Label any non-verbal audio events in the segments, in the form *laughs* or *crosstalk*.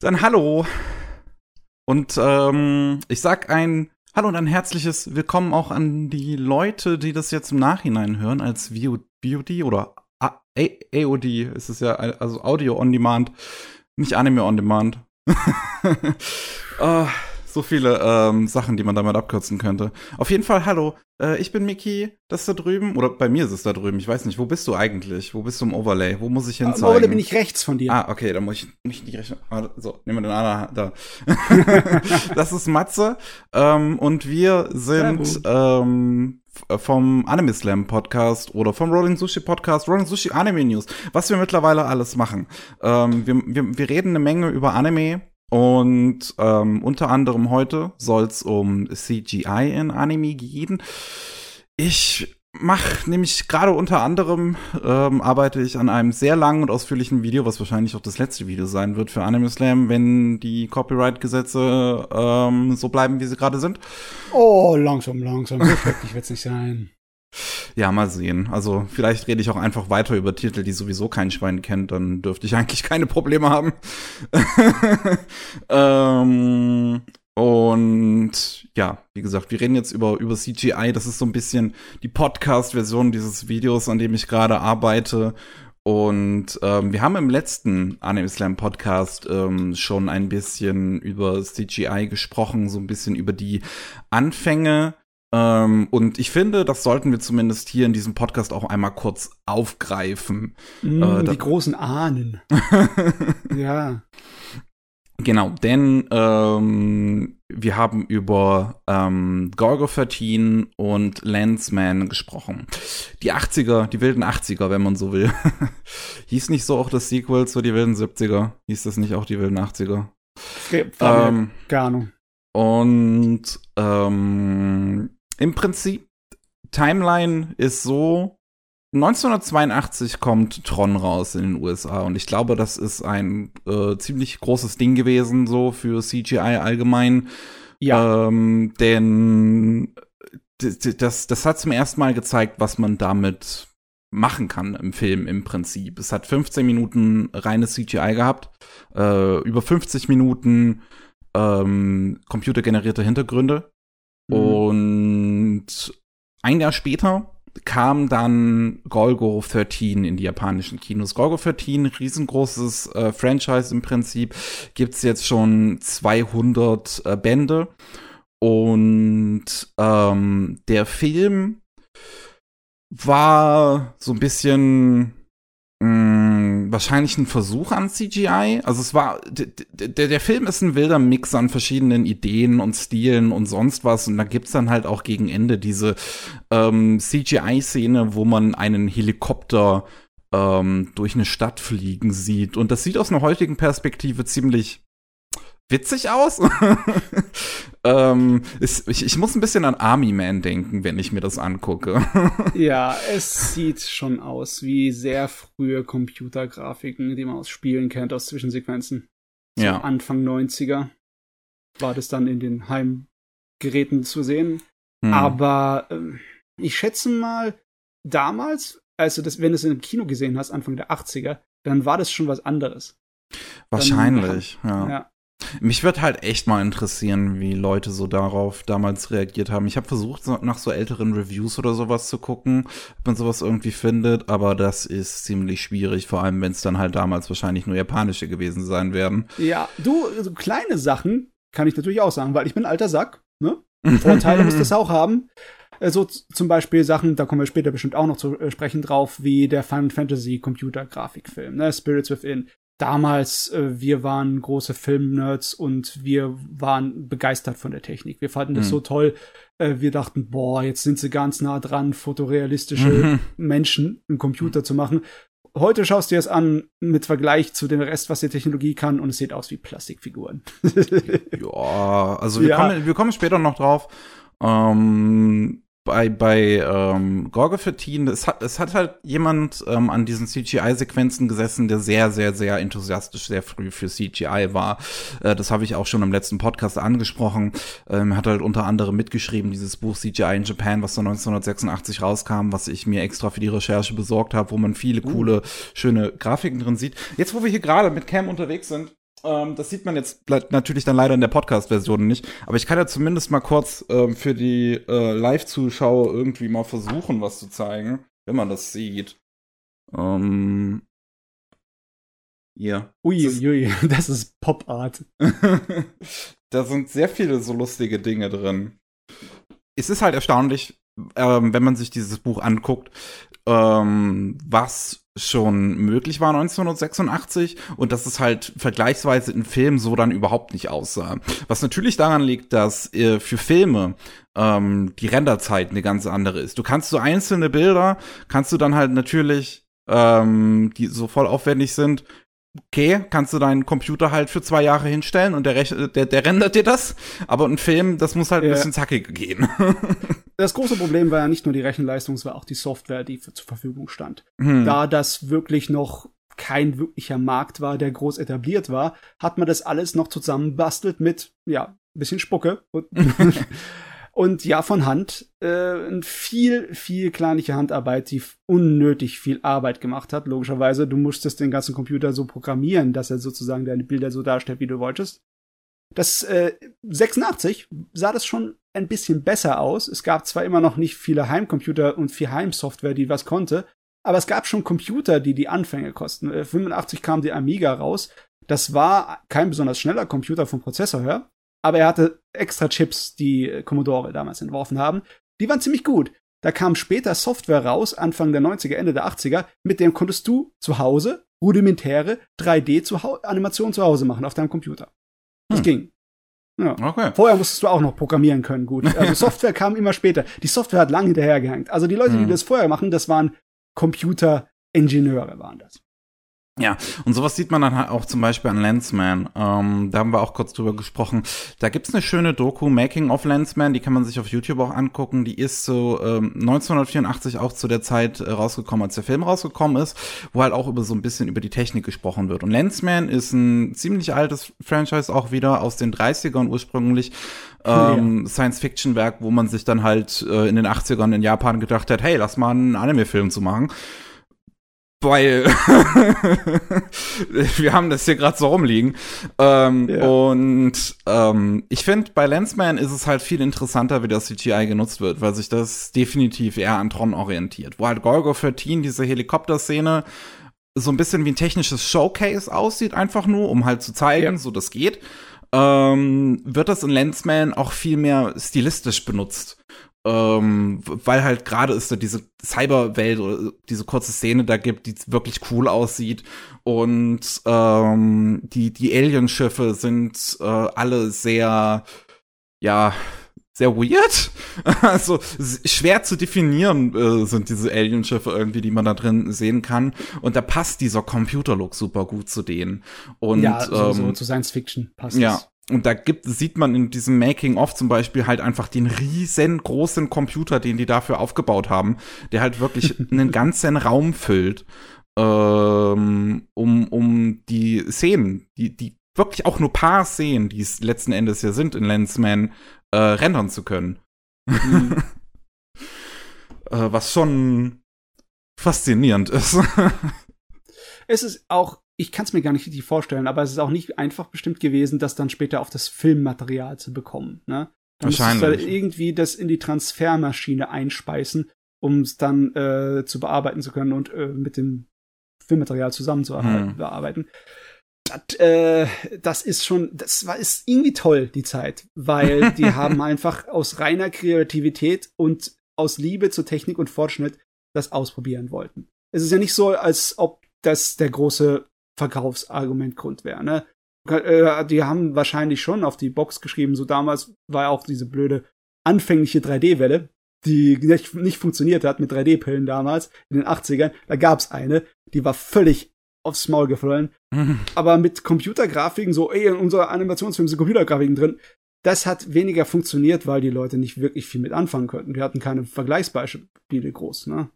Dann hallo. Und ähm, ich sag ein Hallo und ein herzliches Willkommen auch an die Leute, die das jetzt im Nachhinein hören als VOD oder A AOD ist es ja, also Audio on Demand, nicht Anime on Demand. uh, *laughs* so viele ähm, Sachen, die man damit abkürzen könnte. Auf jeden Fall, hallo, äh, ich bin Miki, das ist da drüben, oder bei mir ist es da drüben, ich weiß nicht, wo bist du eigentlich? Wo bist du im Overlay? Wo muss ich hin? Im Overlay bin ich rechts von dir. Ah, okay, dann muss ich nicht die rechte, ah, so, nehmen wir den anderen da. *laughs* das ist Matze, ähm, und wir sind, ähm, vom Anime Slam Podcast oder vom Rolling Sushi Podcast, Rolling Sushi Anime News, was wir mittlerweile alles machen. Ähm, wir, wir, wir reden eine Menge über Anime, und ähm, unter anderem heute soll es um CGI in Anime gehen. Ich mache nämlich gerade unter anderem ähm, arbeite ich an einem sehr langen und ausführlichen Video, was wahrscheinlich auch das letzte Video sein wird für Anime Slam, wenn die Copyright-Gesetze ähm, so bleiben, wie sie gerade sind. Oh, langsam, langsam. So schrecklich wird's nicht sein. Ja, mal sehen. Also vielleicht rede ich auch einfach weiter über Titel, die sowieso kein Schwein kennt, dann dürfte ich eigentlich keine Probleme haben. *laughs* ähm, und ja, wie gesagt, wir reden jetzt über, über CGI. Das ist so ein bisschen die Podcast-Version dieses Videos, an dem ich gerade arbeite. Und ähm, wir haben im letzten Anime Slam Podcast ähm, schon ein bisschen über CGI gesprochen, so ein bisschen über die Anfänge ähm, und ich finde, das sollten wir zumindest hier in diesem Podcast auch einmal kurz aufgreifen. Mm, äh, die großen Ahnen. *laughs* ja. Genau, denn ähm, wir haben über ähm, Gorgo 13 und Landsman gesprochen. Die 80er, die wilden 80er, wenn man so will. *laughs* Hieß nicht so auch das Sequel zu die wilden 70er? Hieß das nicht auch die wilden 80er? Ähm, keine Ahnung. Und ähm, im Prinzip, Timeline ist so, 1982 kommt Tron raus in den USA und ich glaube, das ist ein äh, ziemlich großes Ding gewesen, so für CGI allgemein. Ja. Ähm, denn das, das hat zum ersten Mal gezeigt, was man damit machen kann im Film im Prinzip. Es hat 15 Minuten reines CGI gehabt, äh, über 50 Minuten ähm, computergenerierte Hintergründe Mhm. Und ein Jahr später kam dann Golgo 13 in die japanischen Kinos. Golgo 13, riesengroßes äh, Franchise im Prinzip, gibt's jetzt schon 200 äh, Bände. Und ähm, der Film war so ein bisschen mh, mm, wahrscheinlich ein Versuch an CGI. Also es war, der, der Film ist ein wilder Mix an verschiedenen Ideen und Stilen und sonst was. Und da gibt's dann halt auch gegen Ende diese ähm, CGI-Szene, wo man einen Helikopter ähm, durch eine Stadt fliegen sieht. Und das sieht aus einer heutigen Perspektive ziemlich witzig aus. *laughs* ähm, ist, ich, ich, muss ein bisschen an Army Man denken, wenn ich mir das angucke. *laughs* ja, es sieht schon aus wie sehr frühe Computergrafiken, die man aus Spielen kennt, aus Zwischensequenzen. So ja. Anfang 90er war das dann in den Heimgeräten zu sehen. Hm. Aber äh, ich schätze mal, damals, also das, wenn du es im Kino gesehen hast, Anfang der 80er, dann war das schon was anderes. Wahrscheinlich, dann, ja. ja. Mich wird halt echt mal interessieren, wie Leute so darauf damals reagiert haben. Ich habe versucht, nach so älteren Reviews oder sowas zu gucken, ob man sowas irgendwie findet, aber das ist ziemlich schwierig, vor allem wenn es dann halt damals wahrscheinlich nur japanische gewesen sein werden. Ja, du, so kleine Sachen kann ich natürlich auch sagen, weil ich bin alter Sack, ne? *laughs* Vorteile muss das auch haben. So zum Beispiel Sachen, da kommen wir später bestimmt auch noch zu äh, sprechen drauf, wie der Final Fantasy Computer Grafikfilm, ne? Spirits Within damals, äh, wir waren große Filmnerds und wir waren begeistert von der Technik. Wir fanden mhm. das so toll. Äh, wir dachten, boah, jetzt sind sie ganz nah dran, fotorealistische mhm. Menschen im Computer mhm. zu machen. Heute schaust du es an mit Vergleich zu dem Rest, was die Technologie kann, und es sieht aus wie Plastikfiguren. ja, also wir, ja. Kommen, wir kommen später noch drauf. Ähm, bei, bei ähm, Gorgo 13, es hat, es hat halt jemand ähm, an diesen CGI-Sequenzen gesessen, der sehr, sehr, sehr enthusiastisch sehr früh für CGI war. Äh, das habe ich auch schon im letzten Podcast angesprochen. Ähm, hat halt unter anderem mitgeschrieben, dieses Buch CGI in Japan, was dann 1986 rauskam, was ich mir extra für die Recherche besorgt habe, wo man viele uh. coole, schöne Grafiken drin sieht. Jetzt, wo wir hier gerade mit Cam unterwegs sind, Ähm, das sieht man jetzt natürlich dann leider in der Podcast-Version nicht. Aber ich kann ja zumindest mal kurz ähm, für die äh, Live-Zuschauer irgendwie mal versuchen, was zu zeigen, wenn man das sieht. Ähm, ja. Ui, das ist, ui, *laughs* das ist Pop-Art. *laughs* da sind sehr viele so lustige Dinge drin. Es ist halt erstaunlich, ähm, wenn man sich dieses Buch anguckt, ähm, was schon möglich war 1986 und dass es halt vergleichsweise in Filmen so dann überhaupt nicht aussah. Was natürlich daran liegt, dass äh, für Filme ähm, die Renderzeit eine ganz andere ist. Du kannst so einzelne Bilder, kannst du dann halt natürlich, ähm, die so voll aufwendig sind, okay, kannst du deinen Computer halt für zwei Jahre hinstellen und der, Rech der, der rendert dir das. Aber ein Film, das muss halt ein bisschen zackiger gehen. *laughs* das große Problem war ja nicht nur die Rechenleistung, es war auch die Software, die zur Verfügung stand. Hm. Da das wirklich noch kein wirklicher Markt war, der groß etabliert war, hat man das alles noch zusammenbastelt mit, ja, bisschen Spucke. *laughs* Und ja, von Hand. Äh, viel, viel kleinliche Handarbeit, die unnötig viel Arbeit gemacht hat, logischerweise. Du musstest den ganzen Computer so programmieren, dass er sozusagen deine Bilder so darstellt, wie du wolltest. Das äh, 86 sah das schon ein bisschen besser aus. Es gab zwar immer noch nicht viele Heimcomputer und viel Heimsoftware, die was konnte, aber es gab schon Computer, die die Anfänge kosten. Äh, 85 kam die Amiga raus. Das war kein besonders schneller Computer vom Prozessor her, aber er hatte extra Chips, die Commodore damals entworfen haben. Die waren ziemlich gut. Da kam später Software raus, Anfang der 90er, Ende der 80er, mit dem konntest du zu Hause rudimentäre 3D-Animationen zu Hause machen auf deinem Computer. Das hm. ging. Ja. Okay. Vorher musstest du auch noch programmieren können, gut. *laughs* Also Software kam immer später. Die Software hat lange hinterhergehängt. Also die Leute, hm. die das vorher machen, das waren Computer-Ingenieure, waren das. Ja, und sowas sieht man dann halt auch zum Beispiel an Lensman. Ähm, da haben wir auch kurz drüber gesprochen. Da gibt's eine schöne Doku, Making of Lensman, die kann man sich auf YouTube auch angucken. Die ist so ähm, 1984 auch zu der Zeit äh, rausgekommen, als der Film rausgekommen ist, wo halt auch über so ein bisschen über die Technik gesprochen wird. Und Lensman ist ein ziemlich altes Franchise auch wieder aus den 30ern ursprünglich. Ähm, ja. Science-Fiction-Werk, wo man sich dann halt äh, in den 80ern in Japan gedacht hat, hey, lass mal einen Anime-Film zu machen weil *laughs* wir haben das hier gerade so rumliegen. Ähm, ja. Und ähm, ich finde, bei Lensman ist es halt viel interessanter, wie das CGI genutzt wird, weil sich das definitiv eher an Tron orientiert. Wo halt Golgo 13, diese Helikopterszene, so ein bisschen wie ein technisches Showcase aussieht, einfach nur, um halt zu zeigen, ja. so das geht. Ähm, wird das in Lensman auch viel mehr stilistisch benutzt ähm, weil halt gerade es da diese Cyberwelt oder diese kurze Szene da gibt, die wirklich cool aussieht und ähm, die die Alienschiffe sind äh, alle sehr ja sehr weird. *laughs* Also schwer zu definieren äh, sind diese Alienschiffe irgendwie, die man da drin sehen kann. Und da passt dieser Computerlook super gut zu denen. Und ja, so, ähm, so zu Science Fiction passt ja. Es und da gibt, sieht man in diesem Making-of zum Beispiel halt einfach den riesengroßen Computer, den die dafür aufgebaut haben, der halt wirklich *laughs* einen ganzen Raum füllt, ähm, um, um die Szenen, die, die wirklich auch nur paar Szenen, die es letzten Endes ja sind in Lensman, äh, rendern zu können. Mhm. *laughs* äh, was schon faszinierend ist. *laughs* es ist auch ich kann es mir gar nicht richtig vorstellen, aber es ist auch nicht einfach bestimmt gewesen, das dann später auf das Filmmaterial zu bekommen. Ne? Dann Wahrscheinlich. Du irgendwie das in die Transfermaschine einspeisen, um es dann äh, zu bearbeiten zu können und äh, mit dem Filmmaterial zusammen zu hm. bearbeiten. Das, äh, das ist schon, das war ist irgendwie toll die Zeit, weil die *laughs* haben einfach aus reiner Kreativität und aus Liebe zur Technik und Fortschritt das ausprobieren wollten. Es ist ja nicht so, als ob das der große Verkaufsargumentgrund wäre. Ne? Äh, die haben wahrscheinlich schon auf die Box geschrieben, so damals war ja auch diese blöde anfängliche 3D-Welle, die nicht, nicht funktioniert hat mit 3D-Pillen damals, in den 80ern. Da gab's eine, die war völlig aufs Maul gefallen. Mhm. Aber mit Computergrafiken, so, ey, in unserer Animationsfilm sind Computergrafiken drin, das hat weniger funktioniert, weil die Leute nicht wirklich viel mit anfangen könnten. Wir hatten keine Vergleichsbeispiele groß, ne?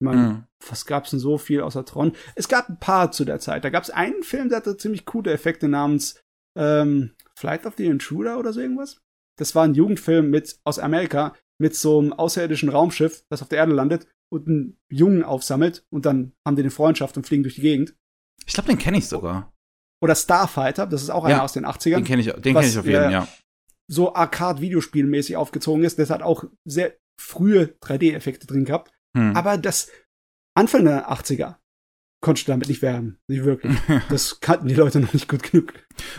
Ich meine, mhm. was gab's denn so viel außer Tron? Es gab ein paar zu der Zeit. Da gab's einen Film, der hatte ziemlich coole Effekte namens ähm, Flight of the Intruder oder so irgendwas. Das war ein Jugendfilm mit aus Amerika mit so einem außerirdischen Raumschiff, das auf der Erde landet und einen Jungen aufsammelt und dann haben die eine Freundschaft und fliegen durch die Gegend. Ich glaube, den kenne ich sogar. Oder Starfighter, das ist auch einer Ja, aus den 80ern. Den kenne ich, den kenn ich auf jeden, äh, ja. so Arcade-Videospielmäßig aufgezogen ist. Das hat auch sehr frühe 3D-Effekte drin gehabt. Hm. Aber das Anfang der 80er konnte ich damit nicht werben. Nicht wirklich. *laughs* Das kannten die Leute noch nicht gut genug.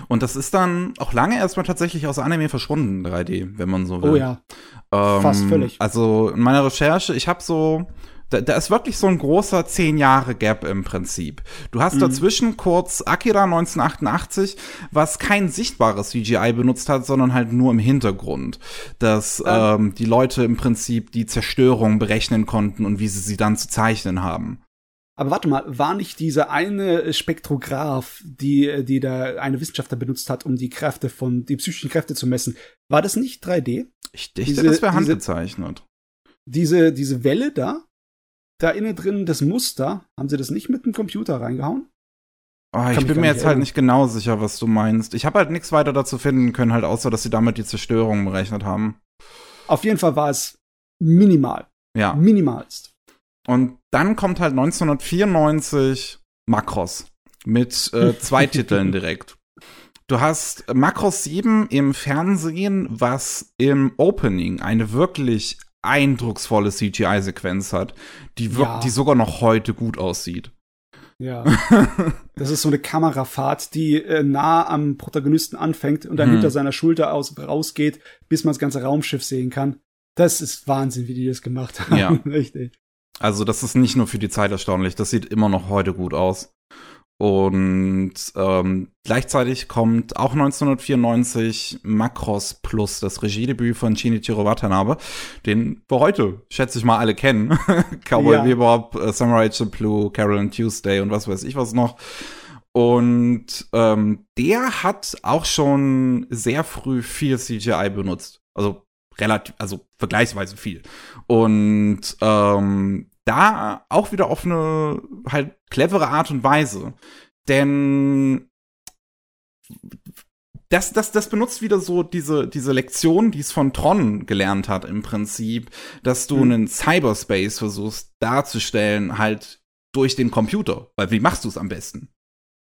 Und das ist dann auch lange erstmal tatsächlich aus Anime verschwunden, 3D, wenn man so will. Oh ja. Ähm, Fast völlig. Also in meiner Recherche, ich habe so, da, da ist wirklich so ein großer zehn Jahre Gap im Prinzip. Du hast Mhm. dazwischen kurz Akira 1988, was kein sichtbares CGI benutzt hat, sondern halt nur im Hintergrund, dass Ah. ähm, die Leute im Prinzip die Zerstörung berechnen konnten und wie sie sie dann zu zeichnen haben. Aber warte mal, war nicht dieser eine Spektrograph, die, die da eine Wissenschaftler benutzt hat, um die Kräfte von, die psychischen Kräfte zu messen, war das nicht 3D? Ich dachte, Diese- das wäre handgezeichnet. Diese, diese Welle da, da innen drin, das Muster, haben sie das nicht mit dem Computer reingehauen? Oh, ich bin mir jetzt halt nicht genau sicher, was du meinst. Ich habe halt nichts weiter dazu finden können, halt außer, dass sie damit die Zerstörung berechnet haben. Auf jeden Fall war es minimal. Ja. Minimalst. Und dann kommt halt 1994 Macross mit äh, zwei *laughs* Titeln direkt. Du hast Macross 7 im Fernsehen, was im Opening eine wirklich eindrucksvolle CGI-Sequenz hat, die, Ja. die sogar noch heute gut aussieht. Ja. *laughs* Das ist so eine Kamerafahrt, die äh, nah am Protagonisten anfängt und dann Hm. hinter seiner Schulter aus rausgeht, bis man das ganze Raumschiff sehen kann. Das ist Wahnsinn, wie die das gemacht haben. *laughs* Ja. Richtig. Also das ist nicht nur für die Zeit erstaunlich, das sieht immer noch heute gut aus. Und ähm, gleichzeitig kommt auch 1994 Macross Plus, das Regiedebüt von Shinichiro Watanabe, den wir heute, schätze ich mal, alle kennen. *laughs* Cowboy Ja. Bebop, äh, Samurai Champloo, Carol and Tuesday und was weiß ich was noch. Und ähm, der hat auch schon sehr früh viel CGI benutzt. Also relativ, also vergleichsweise viel. Und ähm, da auch wieder auf eine halt clevere Art und Weise. Denn das, das, das benutzt wieder so diese, diese Lektion, die es von Tron gelernt hat im Prinzip, dass du Mhm. einen Cyberspace versuchst darzustellen, halt durch den Computer. Weil wie machst du es am besten?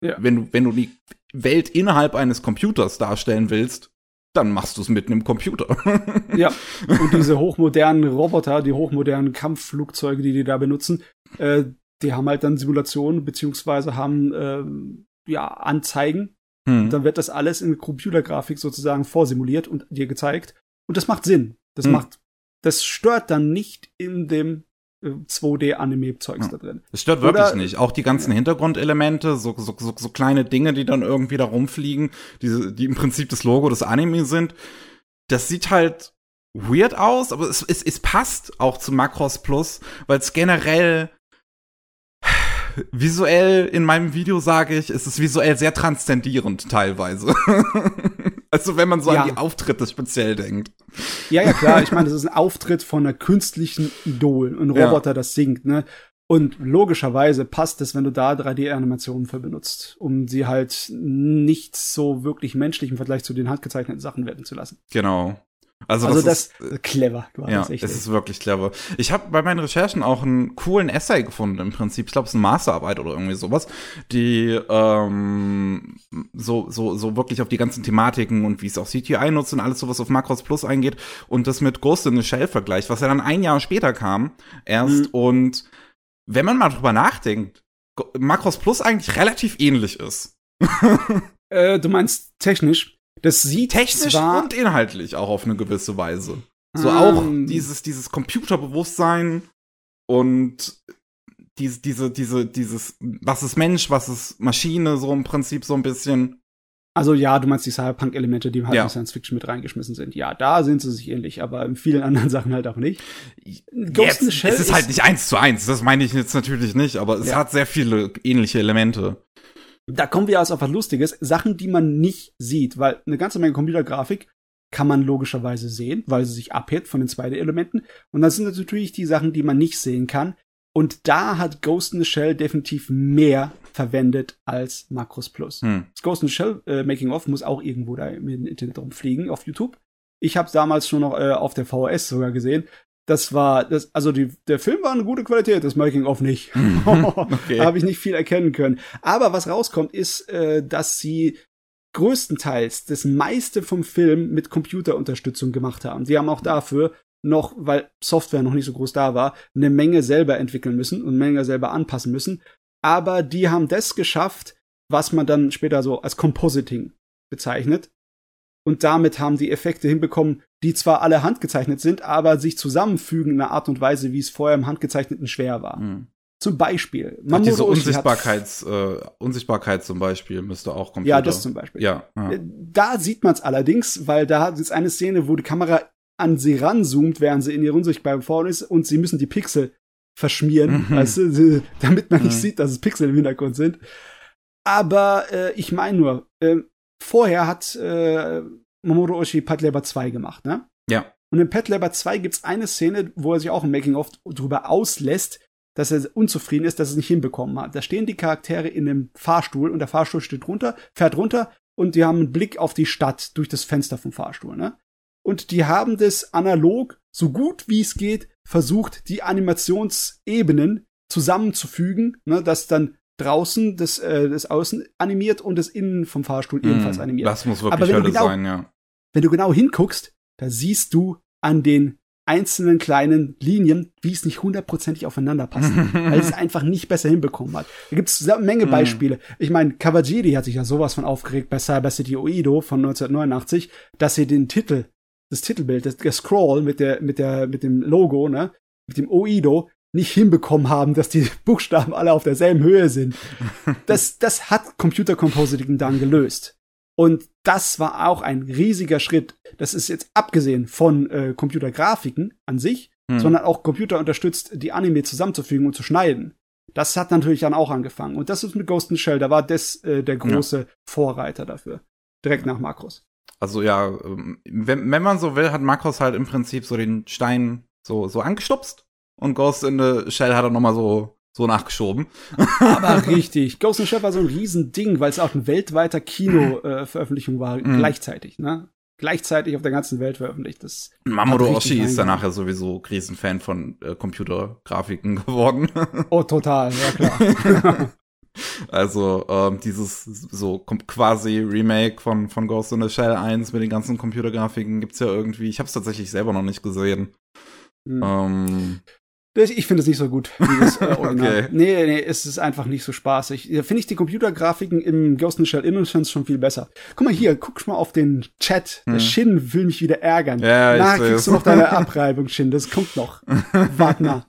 Ja. Wenn du, wenn du die Welt innerhalb eines Computers darstellen willst, dann machst du es mit einem Computer. *laughs* Ja. Und diese hochmodernen Roboter, die hochmodernen Kampfflugzeuge, die die da benutzen, äh, die haben halt dann Simulationen beziehungsweise haben ähm, ja Anzeigen. Hm. Dann wird das alles in Computergrafik sozusagen vorsimuliert und dir gezeigt. Und das macht Sinn. Das Hm. macht, das stört dann nicht in dem äh, 2D-Anime-Zeugs Ja. da drin. Das stört wirklich Oder- nicht. Auch die ganzen Hintergrundelemente, so, so, so, so kleine Dinge, die dann irgendwie da rumfliegen, diese, die im Prinzip das Logo des Anime sind. Das sieht halt weird aus, aber es, es, es passt auch zu Macross Plus, weil es generell visuell in meinem Video sage ich, es ist visuell sehr transzendierend teilweise. *laughs* also wenn man so Ja. an die Auftritte speziell denkt. Ja, ja, klar. Ich *laughs* meine, das ist ein Auftritt von einer künstlichen Idol, ein Ja. Roboter, das singt, ne? Und logischerweise passt es, wenn du da 3D-Animationen für benutzt, um sie halt nicht so wirklich menschlich im Vergleich zu den handgezeichneten Sachen werden zu lassen. Genau. Also, Also, das, das, ist, clever. Du Ja, es ist wirklich clever. Ich habe bei meinen Recherchen auch einen coolen Essay gefunden im Prinzip. Ich glaube, es ist eine Masterarbeit oder irgendwie sowas, die ähm, so, so, so wirklich auf die ganzen Thematiken und wie es auch CGI nutzt und alles sowas auf Macross Plus eingeht und das mit Ghost in the Shell vergleicht, was ja dann ein Jahr später kam erst. Mhm. Und wenn man mal drüber nachdenkt, Macross Plus eigentlich relativ ähnlich ist. *laughs* Äh, du meinst technisch? Das sieht Technisch und inhaltlich auch auf eine gewisse Weise. So Ähm, auch dieses, dieses Computerbewusstsein und diese, diese, diese, dieses, was ist Mensch, was ist Maschine, so im Prinzip so ein bisschen. Also ja, du meinst die Cyberpunk-Elemente, die halt Ja. in Science Fiction mit reingeschmissen sind. Ja, da sind sie sich ähnlich, aber in vielen anderen *laughs* Sachen halt auch nicht. Jetzt, es ist halt nicht eins zu eins, das meine ich jetzt natürlich nicht, aber es Ja. hat sehr viele ähnliche Elemente. Da kommen wir also auf was Lustiges. Sachen, die man nicht sieht, weil eine ganze Menge Computergrafik kann man logischerweise sehen, weil sie sich abhebt von den 2D-Elementen. Und dann sind das natürlich die Sachen, die man nicht sehen kann. Und da hat Ghost in the Shell definitiv mehr verwendet als Macros Plus. Hm. Das Ghost in the Shell äh, Making of muss auch irgendwo da im Internet rumfliegen auf YouTube. Ich habe damals schon noch äh, auf der VHS sogar gesehen. Das war, das, also die, der Film war eine gute Qualität, das Making of nicht. *laughs* *laughs* okay. Habe ich nicht viel erkennen können. Aber was rauskommt, ist, äh, dass sie größtenteils das meiste vom Film mit Computerunterstützung gemacht haben. Sie haben auch dafür noch, weil Software noch nicht so groß da war, eine Menge selber entwickeln müssen und eine Menge selber anpassen müssen. Aber die haben das geschafft, was man dann später so als Compositing bezeichnet. Und damit haben die Effekte hinbekommen, die zwar alle handgezeichnet sind, aber sich zusammenfügen in einer Art und Weise, wie es vorher im handgezeichneten schwer war. Hm. Zum Beispiel. Ach, diese Unsichtbarkeits, äh, Unsichtbarkeit zum Beispiel müsste auch Computer. Ja, das zum Beispiel. Ja, ja. Äh, Da sieht man es allerdings, weil da ist eine Szene, wo die Kamera an sie ranzoomt, während sie in ihrer unsichtbaren Form ist und sie müssen die Pixel verschmieren, Mhm. weißt du, *laughs* damit man nicht Mhm. sieht, dass es Pixel im Hintergrund sind. Aber äh, ich meine nur, äh, vorher hat äh, Mamoru Oshii Pad Labor 2 gemacht, ne? Ja. Und in Pet Labor 2 gibt's eine Szene, wo er sich auch im Making-of drüber auslässt, dass er unzufrieden ist, dass er es nicht hinbekommen hat. Da stehen die Charaktere in einem Fahrstuhl und der Fahrstuhl steht runter, fährt runter und die haben einen Blick auf die Stadt durch das Fenster vom Fahrstuhl, ne? Und die haben das analog, so gut wie es geht, versucht, die Animationsebenen zusammenzufügen, ne, dass dann draußen das, äh, das Außen animiert und das Innen vom Fahrstuhl ebenfalls Hm, animiert. Das muss wirklich wenn du Hölle genau- sein, ja. Wenn du genau hinguckst, da siehst du an den einzelnen kleinen Linien, wie es nicht hundertprozentig aufeinander passt, *laughs* weil es einfach nicht besser hinbekommen hat. Da gibt es eine Menge Mhm. Beispiele. Ich meine, Kawajiri hat sich ja sowas von aufgeregt bei Cyber City Oido von 1989, dass sie den Titel, das Titelbild, das, der Scroll mit der, mit der, mit dem Logo, ne, mit dem Oido nicht hinbekommen haben, dass die *laughs* Buchstaben alle auf derselben Höhe sind. *laughs* Das, das hat Computer Compositing dann gelöst. Und das war auch ein riesiger Schritt. Das ist jetzt abgesehen von äh, Computergrafiken an sich, Hm. sondern auch Computer unterstützt, die Anime zusammenzufügen und zu schneiden. Das hat natürlich dann auch angefangen. Und das ist mit Ghost in Shell, da war das äh, der große Vorreiter dafür. Direkt nach Makros. Also ja, ähm, wenn, wenn man so will, hat Makros halt im Prinzip so den Stein so, so angestupst und Ghost in the Shell hat er nochmal so, so nachgeschoben. Aber *laughs* richtig. Ghost in the Shell war so ein Riesending, weil es auch ein weltweiter Kino-Veröffentlichung *clears throat* war, Mhm. gleichzeitig, ne? Gleichzeitig auf der ganzen Welt veröffentlicht. Das Mamoru Oshii ist danach ja sowieso Riesenfan von äh, Computergrafiken *laughs* geworden. Oh, total, ja klar. *laughs* Also ähm, dieses so quasi Remake von, von Ghost in the Shell 1 mit den ganzen Computergrafiken gibt's ja irgendwie. Ich habe es tatsächlich selber noch nicht gesehen. Hm. Ähm, Ich finde es nicht so gut wie das äh, *laughs* Original. Okay. Nee, nee, es ist einfach nicht so spaßig. Da finde ich die Computergrafiken im Ghost in the Shell Innocence schon viel besser. Guck mal hier, guck mal auf den Chat. Der Hm. Shin will mich wieder ärgern. Ja, ich Na, kriegst du noch *laughs* deine Abreibung, Shin. Das kommt noch. *laughs* Wagner.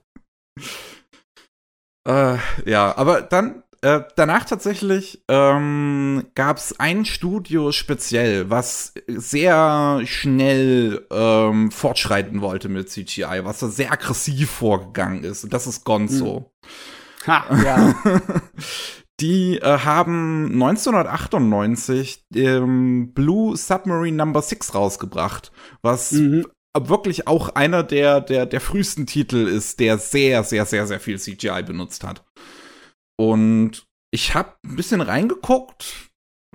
Äh, ja, aber dann äh, danach tatsächlich ähm, gab es ein Studio speziell, was sehr schnell ähm, fortschreiten wollte mit CGI, was da sehr aggressiv vorgegangen ist. Und das ist Gonzo. Ha, ja. *laughs* Die äh, haben 1998 ähm, Blue Submarine Number 6 rausgebracht, was Mhm. wirklich auch einer der, der, der frühesten Titel ist, der sehr, sehr, sehr, sehr viel CGI benutzt hat. Und ich habe ein bisschen reingeguckt.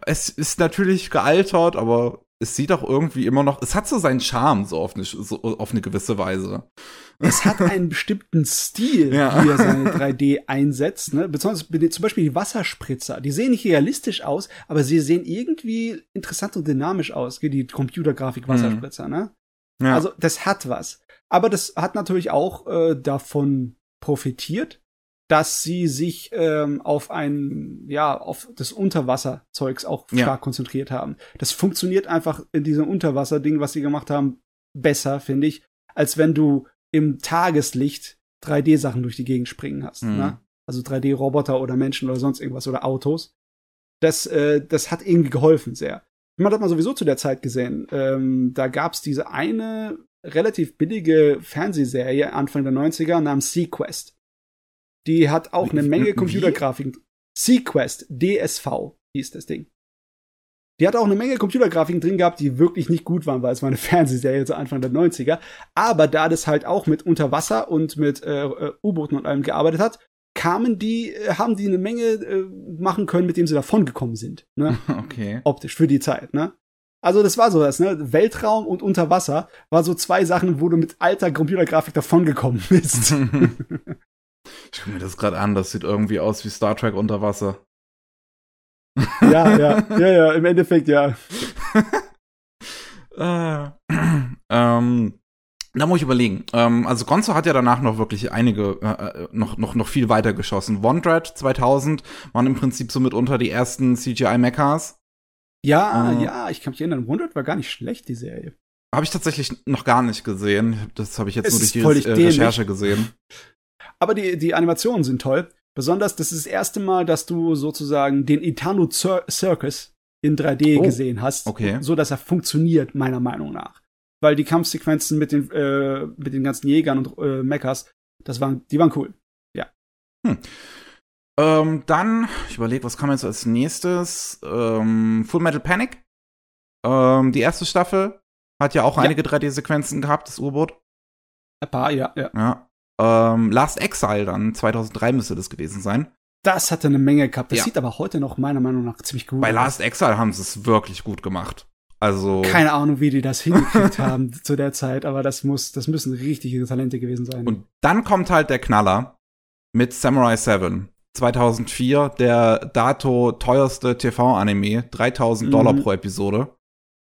Es ist natürlich gealtert, aber es sieht auch irgendwie immer noch, es hat so seinen Charme, so auf eine, so auf eine gewisse Weise. Es hat einen *laughs* bestimmten Stil, Ja. wie er seine 3D einsetzt. Ne? Den- zum Beispiel die Wasserspritzer. Die sehen nicht realistisch aus, aber sie sehen irgendwie interessant und dynamisch aus, wie die Computergrafik-Wasserspritzer. Ne? Ja. Also das hat was. Aber das hat natürlich auch äh, davon profitiert, dass sie sich ähm, auf ein, ja, auf das Unterwasserzeugs auch Ja. stark konzentriert haben. Das funktioniert einfach in diesem Unterwasserding, was sie gemacht haben, besser, finde ich, als wenn du im Tageslicht 3D-Sachen durch die Gegend springen hast. Mhm. Ne? Also 3D-Roboter oder Menschen oder sonst irgendwas oder Autos. Das, äh, das hat irgendwie geholfen sehr. Man hat mal sowieso zu der Zeit gesehen, ähm, da gab's diese eine relativ billige Fernsehserie Anfang der 90er namens Sequest. Die hat auch eine Menge? Computergrafiken. Sequest, DSV hieß das Ding. Die hat auch eine Menge Computergrafiken drin gehabt, die wirklich nicht gut waren, weil es war eine *laughs* Fernsehserie zu Anfang der 90er. Aber da das halt auch mit Unterwasser und mit äh, äh, U-Booten und allem gearbeitet hat, kamen die, äh, haben die eine Menge äh, machen können, mit dem sie davongekommen sind. Ne? *laughs* okay. optisch für die Zeit, ne? Also das war so das, ne? Weltraum und Unterwasser war so zwei Sachen, wo du mit alter Computergrafik davongekommen bist. *laughs* ich gucke mir das gerade an, das sieht irgendwie aus wie Star Trek unter Wasser. ja, ja, ja, ja, im Endeffekt ja. äh, *laughs* ähm, da muss ich überlegen. Ähm, also Gonzo hat ja danach noch wirklich einige, äh, äh noch, noch, noch viel weiter geschossen. Wondred 2000 waren im Prinzip so mitunter die ersten CGI-Mechas. Ja, äh, ja, ich kann mich erinnern, Wondred war gar nicht schlecht, die Serie. Habe ich tatsächlich noch gar nicht gesehen. Das habe ich jetzt es nur durch die äh, Recherche gesehen. Aber die, die Animationen sind toll. Besonders, das ist das erste Mal, dass du sozusagen den Itano Circus in 3D oh, gesehen hast. Okay. So dass er funktioniert, meiner Meinung nach. Weil die Kampfsequenzen mit den, äh, mit den ganzen Jägern und äh, Mechas, das waren, die waren cool. Ja. Hm. Ähm, dann, ich überlege, was kam jetzt als nächstes? Ähm, Full Metal Panic. Ähm, die erste Staffel hat ja auch ja. einige 3D-Sequenzen gehabt, das U-Boot. Ein paar, ja, ja. ja. Ähm, Last Exile dann, 2003 müsste das gewesen sein. Das hatte eine Menge gehabt. Das ja. sieht aber heute noch meiner Meinung nach ziemlich gut Bei aus. Bei Last Exile haben sie es wirklich gut gemacht. Also. Keine Ahnung, wie die das hingekriegt *laughs* haben zu der Zeit, aber das muss, das müssen richtige Talente gewesen sein. Und dann kommt halt der Knaller mit Samurai 7. 2004, der dato teuerste TV-Anime, 3000 mhm. Dollar pro Episode.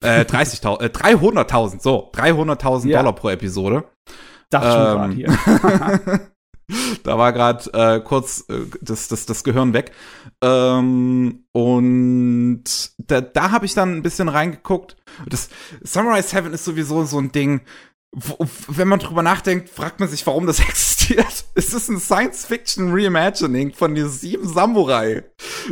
Äh, 30.000, äh, 300.000, so, 300.000 ja. Dollar pro Episode. Dachte ähm, hier. *laughs* da war gerade äh, kurz äh, das, das, das Gehirn weg. Ähm, und da, da habe ich dann ein bisschen reingeguckt. Das Samurai 7 ist sowieso so ein Ding, wo, wenn man drüber nachdenkt, fragt man sich, warum das *laughs* existiert. Es ist ein Science-Fiction-Reimagining von den sieben Samurai.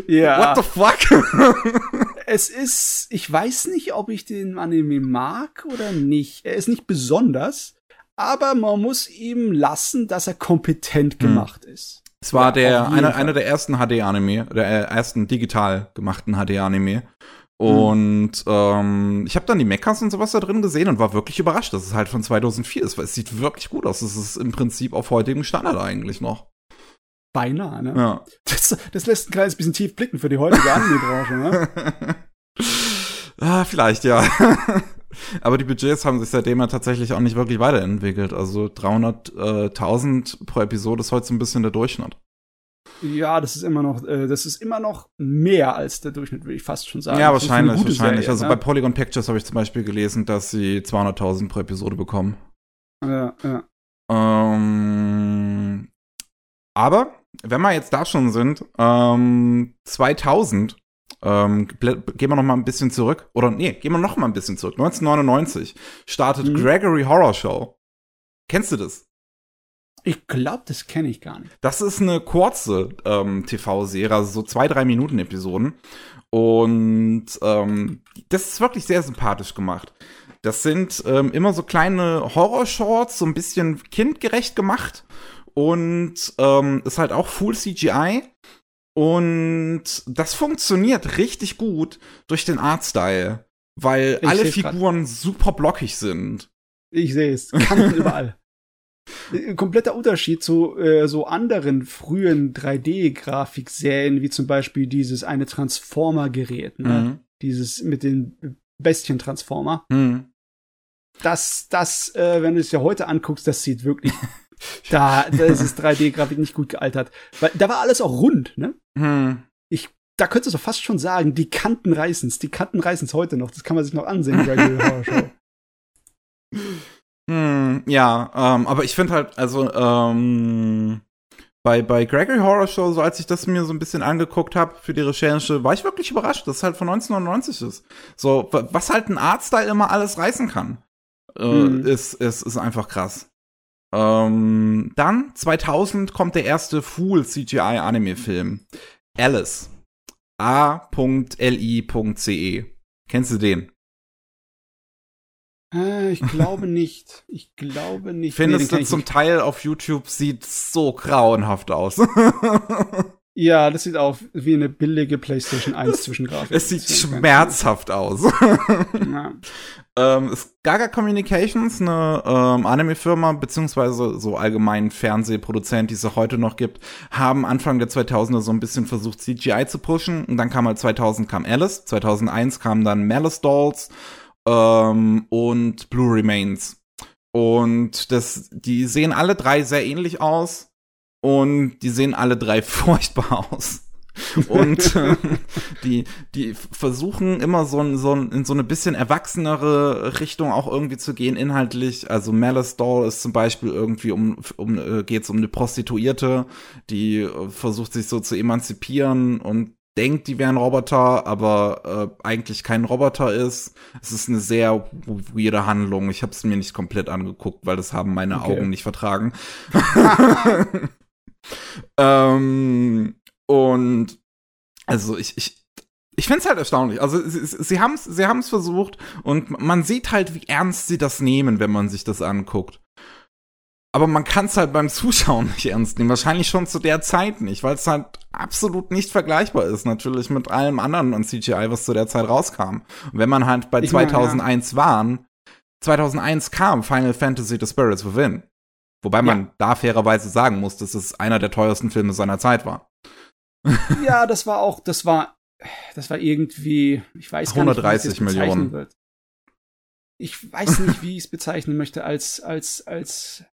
Ja. What the fuck? *laughs* es ist, ich weiß nicht, ob ich den Anime mag oder nicht. Er ist nicht besonders aber man muss ihm lassen, dass er kompetent hm. gemacht hm. ist. Es war ja, der einer, einer der ersten HD-Anime, der ersten digital gemachten HD-Anime. Und hm. ähm, ich habe dann die Mechas und sowas da drin gesehen und war wirklich überrascht, dass es halt von 2004 ist, weil es sieht wirklich gut aus. Es ist im Prinzip auf heutigem Standard eigentlich noch. Beinahe, ne? Ja. Das, das lässt ein kleines bisschen tief blicken für die heutige *laughs* Anime-Branche, ne? ah, vielleicht, ja. *laughs* Aber die Budgets haben sich seitdem ja tatsächlich auch nicht wirklich weiterentwickelt. Also 300.000 pro Episode ist heute so ein bisschen der Durchschnitt. Ja, das ist immer noch, äh, das ist immer noch mehr als der Durchschnitt, würde ich fast schon sagen. Ja, wahrscheinlich, wahrscheinlich. Serie, also ne? bei Polygon Pictures habe ich zum Beispiel gelesen, dass sie 200.000 pro Episode bekommen. Ja, ja. Ähm, aber wenn wir jetzt da schon sind, ähm, 2000 ähm, gehen wir noch mal ein bisschen zurück. Oder nee, gehen wir noch mal ein bisschen zurück. 1999 startet mhm. Gregory Horror Show. Kennst du das? Ich glaube, das kenne ich gar nicht. Das ist eine kurze ähm, TV-Serie, also so zwei, drei Minuten Episoden. Und ähm, das ist wirklich sehr sympathisch gemacht. Das sind ähm, immer so kleine Horror-Shorts, so ein bisschen kindgerecht gemacht. Und ähm, ist halt auch Full CGI. Und das funktioniert richtig gut durch den Artstyle, weil ich alle Figuren grad. super blockig sind. Ich sehe es. Kanten *laughs* überall. Kompletter Unterschied zu äh, so anderen frühen 3D-Grafikserien, wie zum Beispiel dieses eine Transformer-Gerät, ne? Mhm. Dieses mit den Bestien-Transformer. Mhm. Das, das, äh, wenn du es dir heute anguckst, das sieht wirklich *laughs* *laughs* da, da ist es 3D-Grafik nicht gut gealtert. Weil da war alles auch rund, ne? Hm. Ich, da könntest du fast schon sagen, die Kanten reißen's, die Kanten reißen's heute noch. Das kann man sich noch ansehen der *laughs* Horror Show. Hm, ja, ähm, aber ich finde halt, also, ähm, bei, bei Gregory Horror Show, so als ich das mir so ein bisschen angeguckt habe für die Recherche, war ich wirklich überrascht, dass es halt von 1999 ist. So, was halt ein Artstyle immer alles reißen kann, äh, hm. ist, ist, ist einfach krass. Ähm, dann 2000 kommt der erste Full CGI Anime Film. Alice. A.li.ce. Kennst du den? Äh, ich glaube nicht. Ich glaube nicht. Findest nee, du zum Teil auf YouTube sieht so grauenhaft aus. *laughs* Ja, das sieht auch wie eine billige PlayStation 1 Zwischengrafik. es sieht schmerzhaft aus. *laughs* ja. ähm, Gaga Communications, eine ähm, Anime-Firma, beziehungsweise so allgemein Fernsehproduzent, die es auch heute noch gibt, haben Anfang der 2000er so ein bisschen versucht, CGI zu pushen. Und dann kam halt 2000 kam Alice, 2001 kam dann Malice Dolls ähm, und Blue Remains. Und das, die sehen alle drei sehr ähnlich aus und die sehen alle drei *laughs* furchtbar aus. und äh, die, die versuchen immer so, so in so eine bisschen erwachsenere Richtung auch irgendwie zu gehen, inhaltlich. Also Malice Doll ist zum Beispiel irgendwie um, um äh, geht's um eine Prostituierte, die äh, versucht sich so zu emanzipieren und denkt, die wären Roboter, aber äh, eigentlich kein Roboter ist. Es ist eine sehr weirde Handlung. Ich habe es mir nicht komplett angeguckt, weil das haben meine okay. Augen nicht vertragen. *laughs* *laughs* ähm, und also ich, ich, ich finde es halt erstaunlich. Also sie, sie haben es sie haben's versucht und man sieht halt, wie ernst sie das nehmen, wenn man sich das anguckt. Aber man kann es halt beim *laughs* Zuschauen nicht ernst nehmen. Wahrscheinlich schon zu der Zeit nicht, weil es halt absolut nicht vergleichbar ist, natürlich mit allem anderen an CGI, was zu der Zeit rauskam. Und wenn man halt bei ich 2001 mein, ja. waren, 2001 kam Final Fantasy The Spirits Within. Wobei man ja. da fairerweise sagen muss, dass es einer der teuersten Filme seiner Zeit war. *laughs* Ja, das war auch, das war, das war irgendwie, ich weiß gar nicht, 130 Millionen. Wird. Ich weiß nicht, wie ich es bezeichnen möchte, als, als, als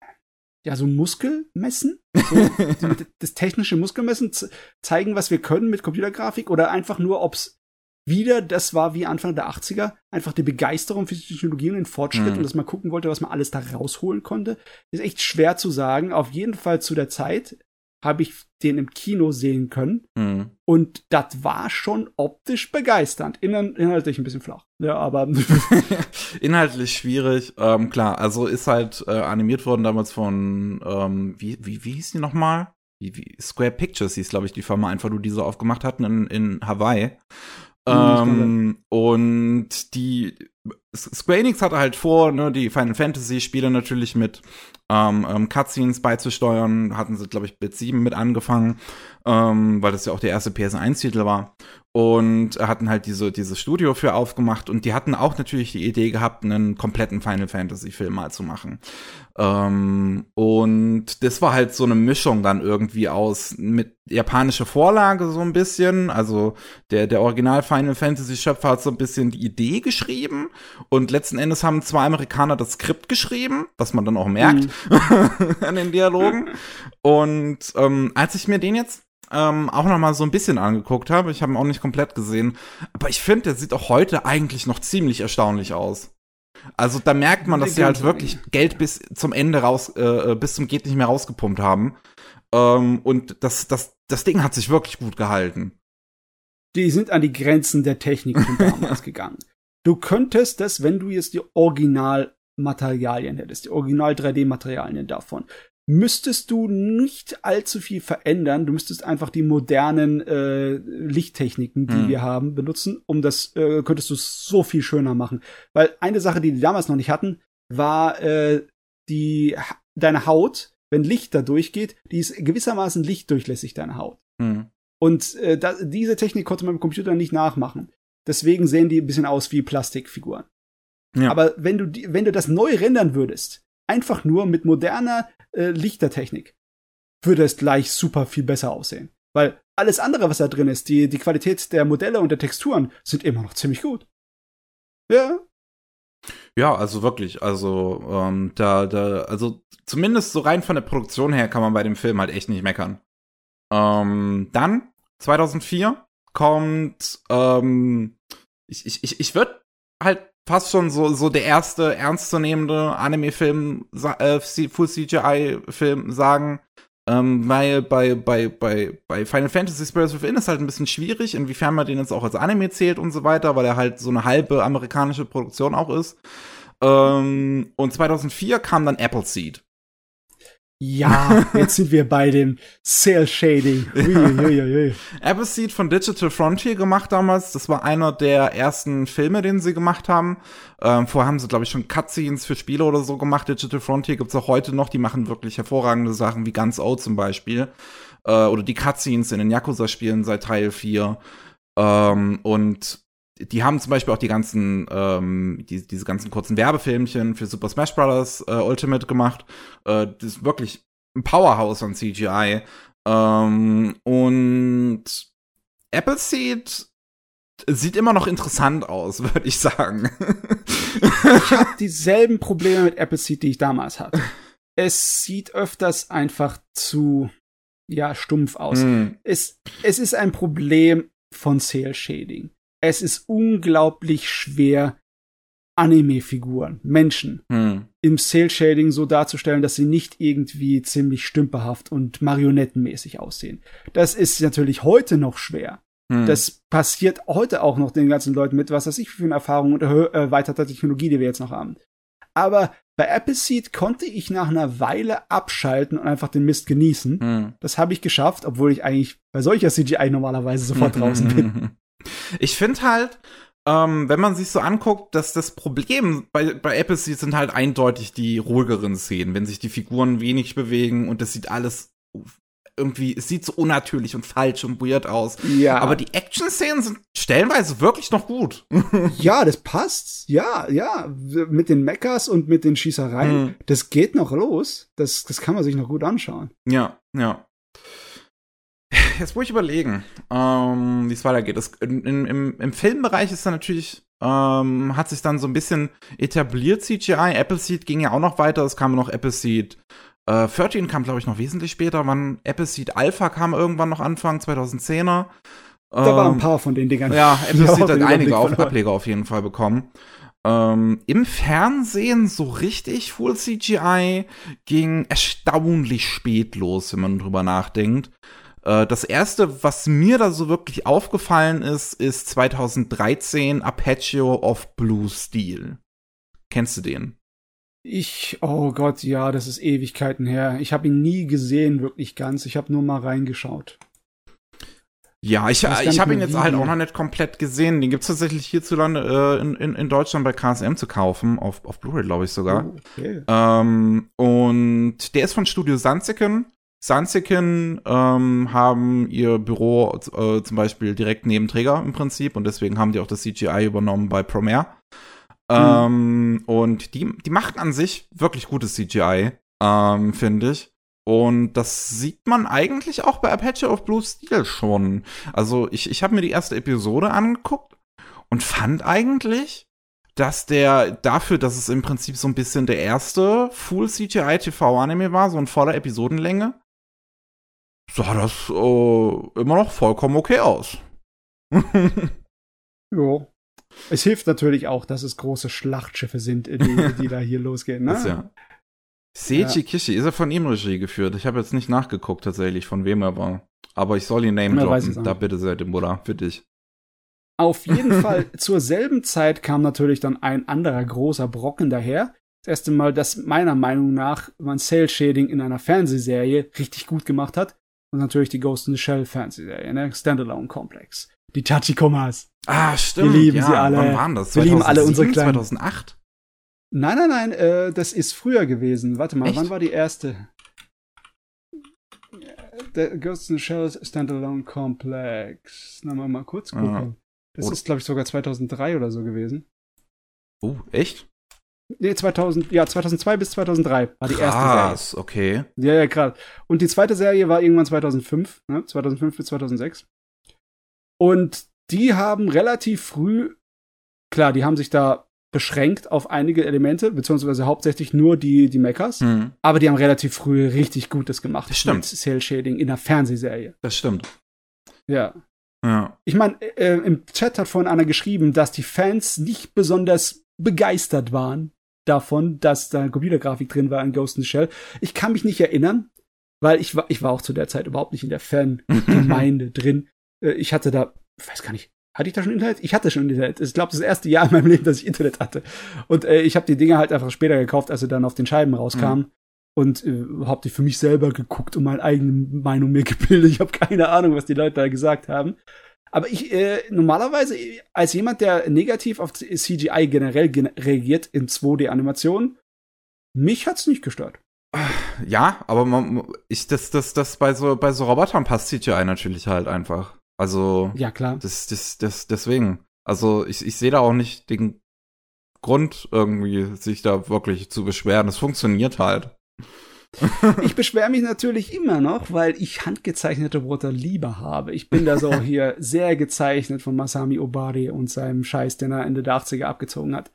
ja, so Muskelmessen, so, *laughs* das technische Muskelmessen, zeigen, was wir können mit Computergrafik oder einfach nur, ob's wieder das war wie Anfang der 80er, einfach die Begeisterung für die Technologie und den Fortschritt mhm. und dass man gucken wollte, was man alles da rausholen konnte. Ist echt schwer zu sagen. Auf jeden Fall zu der Zeit habe ich den im Kino sehen können. Mhm. Und das war schon optisch begeisternd. Inhal inhaltlich ein bisschen flach. Ja, aber. *laughs* *laughs* inhaltlich schwierig. Ähm, klar, also ist halt äh, animiert worden damals von, ähm, wie, wie, wie hieß die nochmal? Wie, wie, Square Pictures hieß, glaube ich, die Firma einfach, die so aufgemacht hatten in, in Hawaii. Mhm, ähm, und die Square Enix hatte halt vor, ne, die Final Fantasy Spiele natürlich mit ähm, ähm, Cutscenes beizusteuern. Hatten sie, glaube ich, mit 7 mit angefangen, ähm, weil das ja auch der erste PS1-Titel war und hatten halt diese dieses Studio für aufgemacht und die hatten auch natürlich die Idee gehabt, einen kompletten Final Fantasy Film mal zu machen. Ähm, und das war halt so eine Mischung dann irgendwie aus mit japanischer Vorlage so ein bisschen, also der der Original Final Fantasy Schöpfer hat so ein bisschen die Idee geschrieben und letzten Endes haben zwei Amerikaner das Skript geschrieben, was man dann auch merkt mhm. *laughs* an den Dialogen. Und ähm, als ich mir den jetzt ähm, auch noch mal so ein bisschen angeguckt habe. Ich habe ihn auch nicht komplett gesehen. Aber ich finde, der sieht auch heute eigentlich noch ziemlich erstaunlich aus. Also da merkt man, dass sie halt wirklich Geld bis zum Ende raus, äh, äh, bis zum geht nicht mehr rausgepumpt haben. Ähm, und das, das, das Ding hat sich wirklich gut gehalten. Die sind an die Grenzen der Technik von *laughs* damals gegangen. Du könntest das, wenn du jetzt die Originalmaterialien hättest, die Original 3D-Materialien davon, müsstest du nicht allzu viel verändern. Du müsstest einfach die modernen äh, Lichttechniken, die mhm. wir haben, benutzen, um das äh, könntest du so viel schöner machen. Weil eine Sache, die die damals noch nicht hatten, war äh, die deine Haut, wenn Licht da durchgeht, die ist gewissermaßen lichtdurchlässig deine Haut. Mhm. Und äh, da, diese Technik konnte man im Computer nicht nachmachen. Deswegen sehen die ein bisschen aus wie Plastikfiguren. Ja. Aber wenn du, die, wenn du das neu rendern würdest, einfach nur mit moderner äh, Lichtertechnik, würde es gleich super viel besser aussehen. Weil alles andere, was da drin ist, die, die Qualität der Modelle und der Texturen, sind immer noch ziemlich gut. Ja. Ja, also wirklich, also ähm, da, da, also zumindest so rein von der Produktion her kann man bei dem Film halt echt nicht meckern. Ähm, dann 2004 kommt, ähm, ich, ich, ich würde halt fast schon so, so der erste ernstzunehmende Anime-Film, äh, Full CGI-Film sagen. Ähm, weil bei, bei, bei, bei Final Fantasy Spirits Within ist halt ein bisschen schwierig, inwiefern man den jetzt auch als Anime zählt und so weiter, weil er halt so eine halbe amerikanische Produktion auch ist. Ähm, und 2004 kam dann Appleseed. Ja, jetzt sind wir bei dem Cell Shading. *laughs* Appleseed von Digital Frontier gemacht damals. Das war einer der ersten Filme, den sie gemacht haben. Ähm, vorher haben sie, glaube ich, schon Cutscenes für Spiele oder so gemacht. Digital Frontier gibt's auch heute noch. Die machen wirklich hervorragende Sachen, wie Guns O zum Beispiel. äh, oder die Cutscenes in den Yakuza-Spielen seit Teil 4. Ähm, und die haben zum Beispiel auch die ganzen, ähm, die, diese ganzen kurzen Werbefilmchen für Super Smash Bros. Äh, Ultimate gemacht. Äh, das ist wirklich ein Powerhouse an CGI. Ähm, und Appleseed sieht immer noch interessant aus, *laughs* würde ich sagen. ich habe dieselben Probleme mit Appleseed, die ich damals hatte. Es sieht öfters einfach zu, ja, stumpf aus. Mm. Es, es ist ein Problem von Sale Shading. Es ist unglaublich schwer, Anime-Figuren, Menschen hm. im Cell-Shading so darzustellen, dass sie nicht irgendwie ziemlich stümperhaft und marionettenmäßig aussehen. Das ist natürlich heute noch schwer. Hm. Das passiert heute auch noch den ganzen Leuten mit, was weiß ich für eine Erfahrung und erweiterter Technologie, die wir jetzt noch haben. Aber bei Appleseed konnte ich nach einer Weile abschalten und einfach den Mist genießen. Hm. Das habe ich geschafft, obwohl ich eigentlich bei solcher CGI normalerweise sofort *laughs* draußen bin. *laughs* Ich finde halt, ähm, wenn man sich so anguckt, dass das Problem bei, bei Appleseed sind halt eindeutig die ruhigeren Szenen, wenn sich die Figuren wenig bewegen und das sieht alles irgendwie, es sieht so unnatürlich und falsch und weird aus. Ja. Aber die Action-Szenen sind stellenweise wirklich noch gut. *laughs* ja, das passt. Ja, ja. Mit den Mechas und mit den Schießereien, mhm. das geht noch los. Das, das kann man sich noch gut anschauen. Ja, ja. Jetzt muss ich überlegen, ähm, wie es weitergeht. Das, in, im, Im Filmbereich ist dann natürlich, ähm, hat sich dann so ein bisschen etabliert CGI. Appleseed ging ja auch noch weiter. Es kam noch Appleseed äh, 13 kam, glaube ich, noch wesentlich später. Wann Appleseed Alpha kam irgendwann noch Anfang 2010er. Da ähm, waren ein paar von den Dingern. Ja, *laughs* Appleseed hat einige auf, Ableger auf jeden Fall bekommen. Ähm, Im Fernsehen so richtig Full CGI ging erstaunlich spät los, wenn man drüber nachdenkt. Äh, das erste, was mir da so wirklich aufgefallen ist, ist 2013 Apache of Blue Steel. Kennst du den? Ich, oh Gott, ja, das ist Ewigkeiten her. Ich habe ihn nie gesehen, wirklich ganz. Ich habe nur mal reingeschaut. Ja, ich, ich habe ihn jetzt halt auch noch nicht komplett gesehen. Den gibt's tatsächlich hierzulande äh, in, in, in Deutschland bei KSM zu kaufen, auf, auf Blu-ray, glaube ich sogar. Oh, okay. ähm, und der ist von Studio Sansiken. Sansiken ähm, haben ihr Büro äh, zum Beispiel direkt neben Träger im Prinzip und deswegen haben die auch das CGI übernommen bei Promare. Mhm. Ähm, und die, die machen an sich wirklich gutes CGI, ähm, finde ich. Und das sieht man eigentlich auch bei Apache of Blue Steel schon. Also ich, ich habe mir die erste Episode angeguckt und fand eigentlich, dass der dafür, dass es im Prinzip so ein bisschen der erste Full CGI TV Anime war, so in voller Episodenlänge, sah das äh, immer noch vollkommen okay aus. *laughs* ja. Es hilft natürlich auch, dass es große Schlachtschiffe sind, die, die da hier *laughs* losgehen. Ne? ja. Seiji ja. Kishi, ist er von ihm Regie geführt? Ich habe jetzt nicht nachgeguckt tatsächlich, von wem er war. Aber ich soll ihn name droppen. Da bitte sehr, Mutter, für dich. Auf jeden *laughs* Fall, zur selben Zeit kam natürlich dann ein anderer großer Brocken daher. Das erste Mal, dass meiner Meinung nach man Cell Shading in einer Fernsehserie richtig gut gemacht hat. Und natürlich die Ghost in the Shell Fernsehserie, ne? Standalone Complex. Die Tachikomas. Ah, stimmt. Wir lieben ja, sie alle. Wann waren das? 2007, Wir lieben alle unsere kleinen. 2008? Nein, nein, nein, äh, das ist früher gewesen. Warte mal, Echt? wann war die erste? Der Ghost in the Shell Standalone Complex. Na, mal, mal kurz gucken. Ah. Das oh. ist, glaube ich, sogar 2003 oder so gewesen. Oh, echt? Nee, 2000, ja, 2002 bis 2003 war die krass, erste Serie. Okay. Ja, ja, krass. Und die zweite Serie war irgendwann 2005, ne? 2005 bis 2006. Und die haben relativ früh, klar, die haben sich da beschränkt auf einige Elemente, beziehungsweise hauptsächlich nur die, die Mechas. Mhm. Aber die haben relativ früh richtig Gutes gemacht. Das stimmt. Mit Cell Shading in der Fernsehserie. Das stimmt. Ja. Ja. Ich meine, äh, im Chat hat vorhin einer geschrieben, dass die Fans nicht besonders begeistert waren davon, dass da Computergrafik drin war in Ghost in the Shell. Ich kann mich nicht erinnern, weil ich war, ich war auch zu der Zeit überhaupt nicht in der Fangemeinde *laughs* drin. Äh, ich hatte da, ich weiß gar nicht, hatte ich da schon Internet? Ich hatte schon Internet. Ich glaube, das erste Jahr in meinem Leben, dass ich Internet hatte. Und äh, ich habe die Dinger halt einfach später gekauft, als sie dann auf den Scheiben rauskamen. Mhm. Und äh, habe die für mich selber geguckt und meine eigene Meinung mir *laughs* gebildet. Ich habe keine Ahnung, was die Leute da gesagt haben. Aber ich, äh, normalerweise, als jemand, der negativ auf CGI generell gen reagiert in 2D-Animationen, mich hat's nicht gestört. ja, aber man, ich, das, das, das bei so, bei so Robotern passt CGI natürlich halt einfach. Also. Ja, klar. Das, das, das, deswegen. Also, ich, ich sehe da auch nicht den Grund, irgendwie sich da wirklich zu beschweren. Das funktioniert halt. *laughs* ich beschwere mich natürlich immer noch, weil ich handgezeichnete Roboter lieber habe. Ich bin da so *laughs* hier sehr gezeichnet von Masami Obari und seinem Scheiß, den er Ende der 80er abgezogen hat.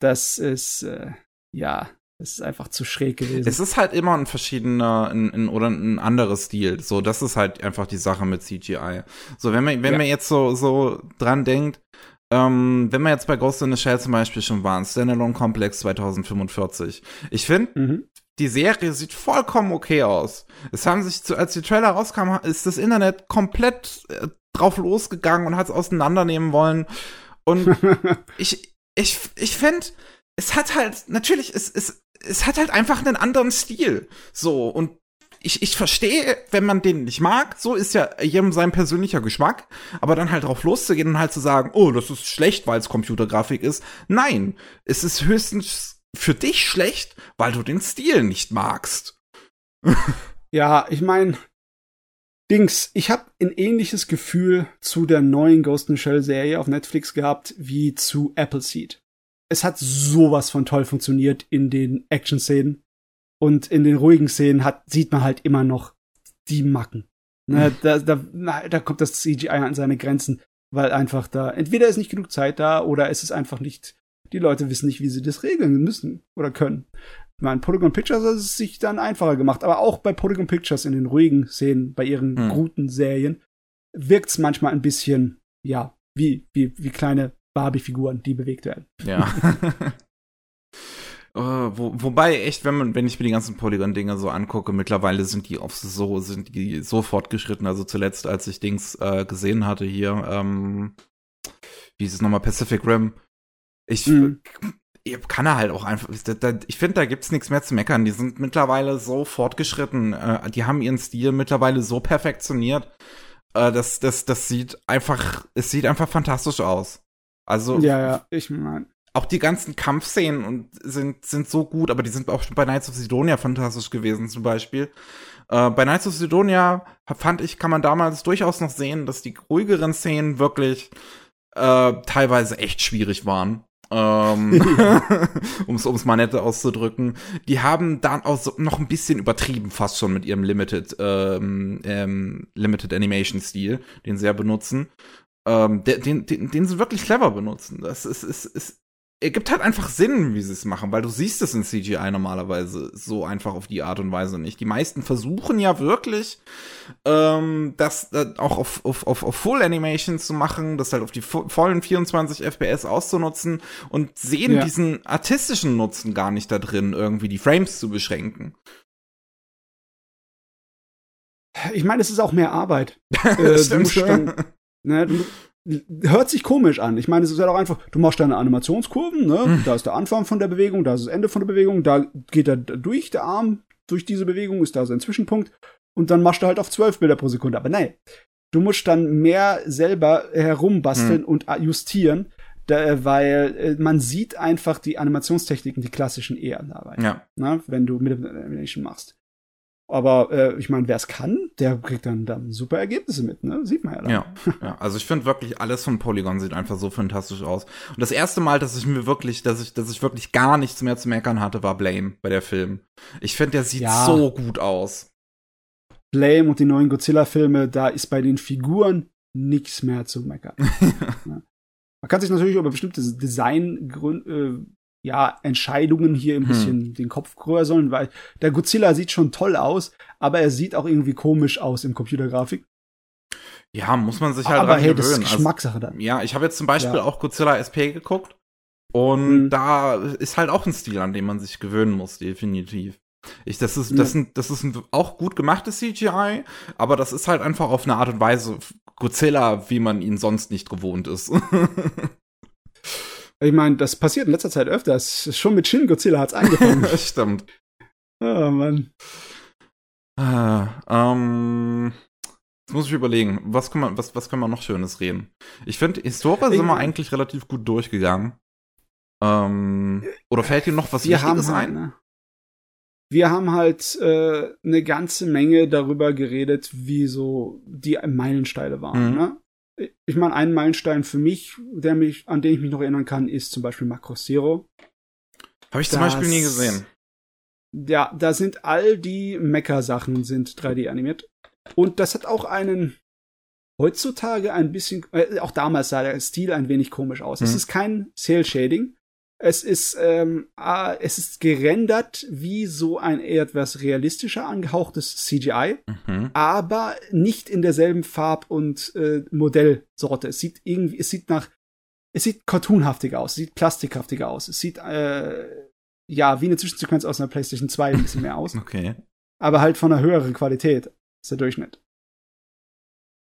Das ist, äh, ja, das ist einfach zu schräg gewesen. Es ist halt immer ein verschiedener ein, ein, oder ein anderes Stil. So, das ist halt einfach die Sache mit CGI. So, wenn man, wenn ja. man jetzt so, so dran denkt, ähm, wenn wir jetzt bei Ghost in the Shell zum Beispiel schon waren, Standalone Complex 2045. Ich finde, mhm die Serie sieht vollkommen okay aus. Es haben sich, zu, als die Trailer rauskamen, ist das Internet komplett äh, drauf losgegangen und hat es auseinandernehmen wollen. Und *laughs* ich, ich, ich finde, es hat halt, natürlich, es, es, es hat halt einfach einen anderen Stil. So, und ich, ich verstehe, wenn man den nicht mag, so ist ja jedem sein persönlicher Geschmack, aber dann halt drauf loszugehen und halt zu sagen, oh, das ist schlecht, weil es Computergrafik ist. Nein, es ist höchstens für dich schlecht, weil du den Stil nicht magst. *laughs* ja, ich meine, Dings, ich habe ein ähnliches Gefühl zu der neuen Ghost in Shell Serie auf Netflix gehabt wie zu Appleseed. Es hat sowas von toll funktioniert in den Action-Szenen und in den ruhigen Szenen hat, sieht man halt immer noch die Macken. Ne, da, da, da kommt das CGI an seine Grenzen, weil einfach da entweder ist nicht genug Zeit da oder es ist einfach nicht die Leute wissen nicht, wie sie das regeln müssen oder können. Ich meine, Polygon Pictures hat es sich dann einfacher gemacht, aber auch bei Polygon Pictures in den ruhigen Szenen, bei ihren hm. guten Serien, wirkt es manchmal ein bisschen, ja, wie, wie, wie kleine Barbie-Figuren, die bewegt werden. Ja. Uh, *laughs* wo, wobei echt, wenn man, wenn ich mir die ganzen Polygon-Dinger so angucke, mittlerweile sind die auf so, sind die so fortgeschritten. Also zuletzt, als ich Dings äh, gesehen hatte hier, ähm, wie ist es nochmal, Pacific Rim, ich mhm. kann er halt auch einfach. Ich finde, da gibt's nichts mehr zu meckern. Die sind mittlerweile so fortgeschritten. Äh, die haben ihren Stil mittlerweile so perfektioniert. Äh, das, das, das sieht einfach, es sieht einfach fantastisch aus. Also. Ja, ja, ich meine. Auch die ganzen Kampfszenen und sind, sind so gut, aber die sind auch schon bei Knights of Sidonia fantastisch gewesen, zum Beispiel. Äh, bei Knights of Sidonia fand ich, kann man damals durchaus noch sehen, dass die ruhigeren Szenen wirklich äh, teilweise echt schwierig waren ähm, *laughs* *laughs* um es mal nett auszudrücken. Die haben dann auch so noch ein bisschen übertrieben, fast schon mit ihrem Limited, ähm, ähm, Limited Animation Stil, den sie ja benutzen. Ähm, den, den, den sie wirklich clever benutzen. Das ist, ist, ist ergibt halt einfach Sinn, wie sie es machen, weil du siehst es in CGI normalerweise so einfach auf die Art und Weise nicht. Die meisten versuchen ja wirklich, ähm, das äh, auch auf, auf, auf, auf Full Animation zu machen, das halt auf die vollen 24 FPS auszunutzen und sehen ja. diesen artistischen Nutzen gar nicht da drin, irgendwie die Frames zu beschränken. Ich meine, es ist auch mehr Arbeit. *laughs* äh, Stimmt. Dann, ne, du, hört sich komisch an. Ich meine, es ist ja doch einfach, du machst deine Animationskurven, ne? Hm. Da ist der Anfang von der Bewegung, da ist das Ende von der Bewegung, da geht er durch, der Arm, durch diese Bewegung ist da sein Zwischenpunkt und dann machst du halt auf 12 Bilder pro Sekunde. Aber nein, du musst dann mehr selber herumbasteln hm. und justieren, da, weil äh, man sieht einfach die Animationstechniken, die klassischen eher dabei. Ja. Ne? Wenn du mit Animation machst. Aber äh, ich meine, wer es kann, der kriegt dann, dann super Ergebnisse mit, ne? Sieht man ja dann. Ja, ja. also ich finde wirklich, alles von Polygon sieht einfach so fantastisch aus. Und das erste Mal, dass ich mir wirklich, dass ich, dass ich wirklich gar nichts mehr zu meckern hatte, war Blame bei der Film. Ich finde, der sieht ja. so gut aus. Blame und die neuen Godzilla-Filme, da ist bei den Figuren nichts mehr zu meckern. *laughs* ja. Man kann sich natürlich über bestimmte Designgründe, äh, ja, Entscheidungen hier ein hm. bisschen hm. den Kopf größer sollen, weil der Godzilla sieht schon toll aus, aber er sieht auch irgendwie komisch aus im Computergrafik. Ja, muss man sich halt aber dran hey, gewöhnen. Das ist also, Geschmackssache dann. ja, ich habe jetzt zum Beispiel ja. auch Godzilla SP geguckt und mhm. da ist halt auch ein Stil, an dem man sich gewöhnen muss, definitiv. Ich, das ist, das, sind, das ist ein auch gut gemachtes CGI, aber das ist halt einfach auf eine Art und Weise Godzilla, wie man ihn sonst nicht gewohnt ist. *laughs* Ich meine, das passiert in letzter Zeit öfters. Schon mit Shin Godzilla hat's angefangen. *laughs* Stimmt. Oh Mann. Ah, ähm, jetzt muss ich überlegen, was können wir, was, was können wir noch Schönes reden? Ich finde, Historia sind wir eigentlich relativ gut durchgegangen. Ähm, oder fällt dir noch was wir Wichtiges haben, ein? Ne? wir haben halt äh, eine ganze Menge darüber geredet, wie so die Meilensteine waren. Mhm. Ne? Ich meine, ein Meilenstein für mich, der mich, an den ich mich noch erinnern kann, ist zum Beispiel Macross Zero. Habe ich zum das, Beispiel nie gesehen. Ja, da sind all die Mecha-Sachen sind 3D animiert. Und das hat auch einen heutzutage ein bisschen, äh, auch damals sah der Stil ein wenig komisch aus. Mhm. Es ist kein Cell-Shading, es ist, ähm, äh, es ist gerendert wie so ein etwas realistischer angehauchtes CGI, mhm. aber nicht in derselben Farb- und äh, Modellsorte. Es sieht irgendwie, es sieht nach, es sieht cartoonhaftiger aus, es sieht plastikhaftiger aus, es sieht, äh, ja, wie eine Zwischensequenz aus einer PlayStation 2 ein bisschen mehr aus. *laughs* okay. Aber halt von einer höheren Qualität ist der Durchschnitt.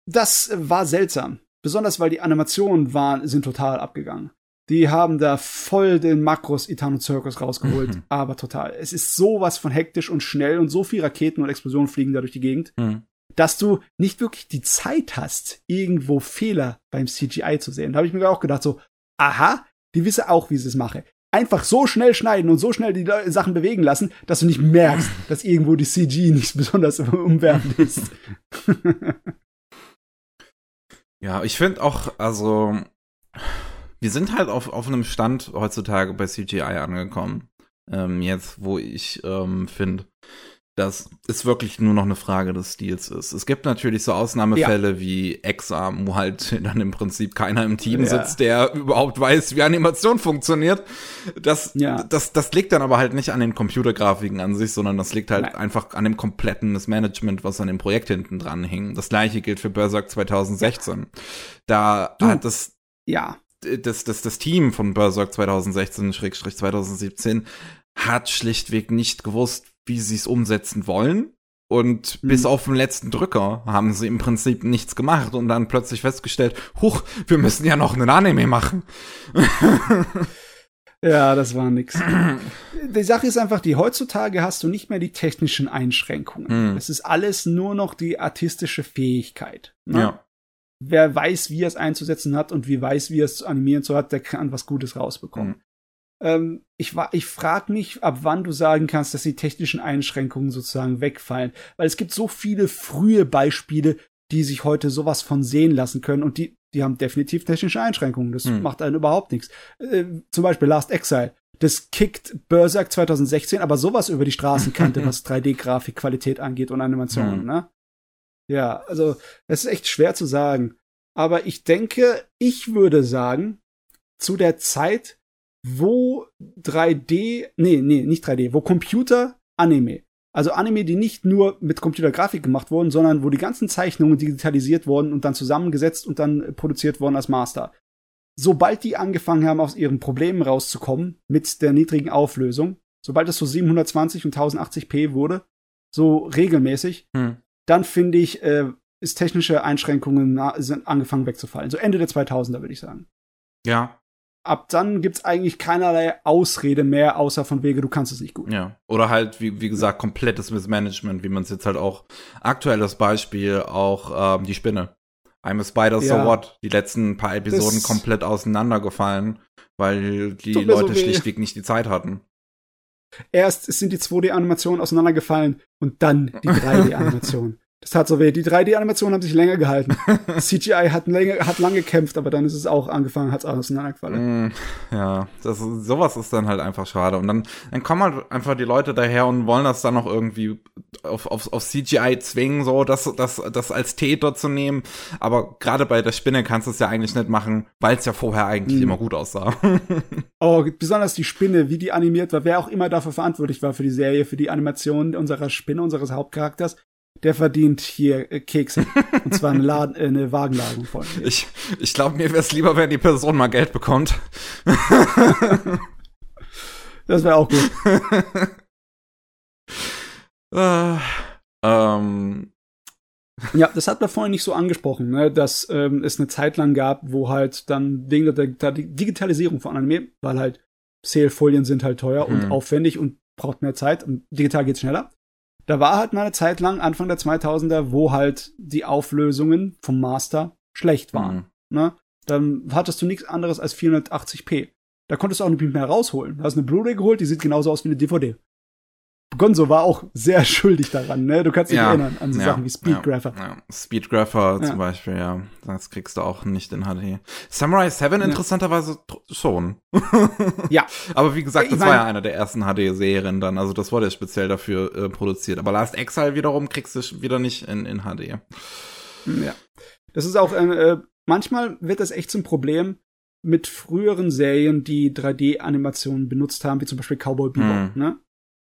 Das war seltsam. Besonders weil die Animationen waren, sind total abgegangen. Die haben da voll den Makros Itano Circus rausgeholt, mhm. aber total. Es ist sowas von hektisch und schnell und so viel Raketen und Explosionen fliegen da durch die Gegend, mhm. dass du nicht wirklich die Zeit hast, irgendwo Fehler beim CGI zu sehen. Da habe ich mir auch gedacht, so, aha, die wissen auch, wie sie es machen. Einfach so schnell schneiden und so schnell die Sachen bewegen lassen, dass du nicht merkst, *laughs* dass irgendwo die CG nicht besonders umwerfend *laughs* ist. ja, ich finde auch, also wir sind halt auf, auf einem Stand heutzutage bei CGI angekommen. Ähm, jetzt, wo ich ähm, finde, dass es wirklich nur noch eine Frage des Stils ist. Es gibt natürlich so Ausnahmefälle ja. wie Exam, wo halt *laughs* dann im Prinzip keiner im Team ja. sitzt, der überhaupt weiß, wie Animation funktioniert. Das, ja. das, das liegt dann aber halt nicht an den Computergrafiken an sich, sondern das liegt halt Nein. einfach an dem kompletten Management, was an dem Projekt hinten dran hing. Das gleiche gilt für Berserk 2016. Da du, hat das ja das, das, das Team von Berserk 2016-2017 hat schlichtweg nicht gewusst, wie sie es umsetzen wollen. Und mhm. bis auf den letzten Drücker haben sie im Prinzip nichts gemacht und dann plötzlich festgestellt, huch, wir müssen ja noch einen Anime machen. *laughs* ja, das war nix. *clears throat* die Sache ist einfach, die heutzutage hast du nicht mehr die technischen Einschränkungen. Mhm. Es ist alles nur noch die artistische Fähigkeit. Ne? Ja wer weiß, wie er es einzusetzen hat und wie weiß, wie er es zu animieren so hat, der kann was Gutes rausbekommen. Mhm. Ähm, ich ich frage mich, ab wann du sagen kannst, dass die technischen Einschränkungen sozusagen wegfallen. Weil es gibt so viele frühe Beispiele, die sich heute sowas von sehen lassen können und die, die haben definitiv technische Einschränkungen. Das mhm. macht einen überhaupt nichts. Äh, zum Beispiel Last Exile. Das kickt Berserk 2016 aber sowas über die Straßenkante, *laughs* was 3D-Grafikqualität angeht und Animationen, mhm. ne? Ja, also es ist echt schwer zu sagen. Aber ich denke, ich würde sagen, zu der Zeit, wo 3D, nee, nee, nicht 3D, wo Computer Anime, also Anime, die nicht nur mit Computergrafik gemacht wurden, sondern wo die ganzen Zeichnungen digitalisiert wurden und dann zusammengesetzt und dann produziert wurden als Master. Sobald die angefangen haben, aus ihren Problemen rauszukommen mit der niedrigen Auflösung, sobald es so 720 und 1080p wurde, so regelmäßig, hm dann finde ich, äh, ist technische Einschränkungen sind angefangen wegzufallen. So Ende der 2000er, würde ich sagen. Ja. Ab dann gibt's eigentlich keinerlei Ausrede mehr, außer von wege, du kannst es nicht gut. Ja. Oder halt, wie, wie gesagt, komplettes Missmanagement, wie man es jetzt halt auch, aktuelles Beispiel, auch ähm, die Spinne. I'm a Spider, so ja. what? Die letzten paar Episoden das komplett auseinandergefallen, weil die Leute so schlichtweg nicht die Zeit hatten. Erst sind die 2D-Animationen auseinandergefallen und dann die 3D-Animation. *laughs* Das tat so weh. Die 3D-Animationen haben sich länger gehalten. *laughs* CGI hat, länger, hat lang gekämpft, aber dann ist es auch angefangen, hat es auseinandergefallen. Mm, ja, das, sowas ist dann halt einfach schade. Und dann, dann kommen halt einfach die Leute daher und wollen das dann noch irgendwie auf, auf, auf CGI zwingen, so das, das, das als Täter zu nehmen. Aber gerade bei der Spinne kannst du es ja eigentlich nicht machen, weil es ja vorher eigentlich mm. immer gut aussah. *laughs* oh, besonders die Spinne, wie die animiert war, wer auch immer dafür verantwortlich war für die Serie, für die Animation unserer Spinne, unseres Hauptcharakters der verdient hier äh, Kekse. Und zwar eine, Laden, äh, eine Wagenladung von. Ich, ich glaube, mir wäre es lieber, wenn die Person mal Geld bekommt. *laughs* das wäre auch gut. äh, *laughs* ähm. Ja, das hat man vorhin nicht so angesprochen, ne, dass ähm, es eine Zeit lang gab, wo halt dann wegen der, der Digitalisierung von Anime, weil halt Sale-Folien sind halt teuer hm. und aufwendig und braucht mehr Zeit und digital geht's schneller da war halt mal eine Zeit lang, Anfang der 2000er, wo halt die Auflösungen vom Master schlecht waren. Mhm. Ne? Dann hattest du nichts anderes als 480p. Da konntest du auch nicht mehr rausholen. Da hast eine Blu-ray geholt, die sieht genauso aus wie eine DVD. Gonzo war auch sehr *laughs* schuldig daran, ne? Du kannst dich ja, erinnern an so ja, Sachen wie Speedgrapher. Ja. Speedgrapher zum Beispiel, ja. Das kriegst du auch nicht in HD. Samurai 7 interessanterweise schon. ja. *laughs* Aber wie gesagt, das ich war ja einer der ersten HD-Serien dann. Also das wurde ja speziell dafür äh, produziert. Aber Last Exile wiederum kriegst du wieder nicht in, in HD. Ja. Das ist auch, äh, manchmal wird das echt zum Problem mit früheren Serien, die 3D-Animationen benutzt haben, wie zum Beispiel Cowboy Bebop, hm. ne?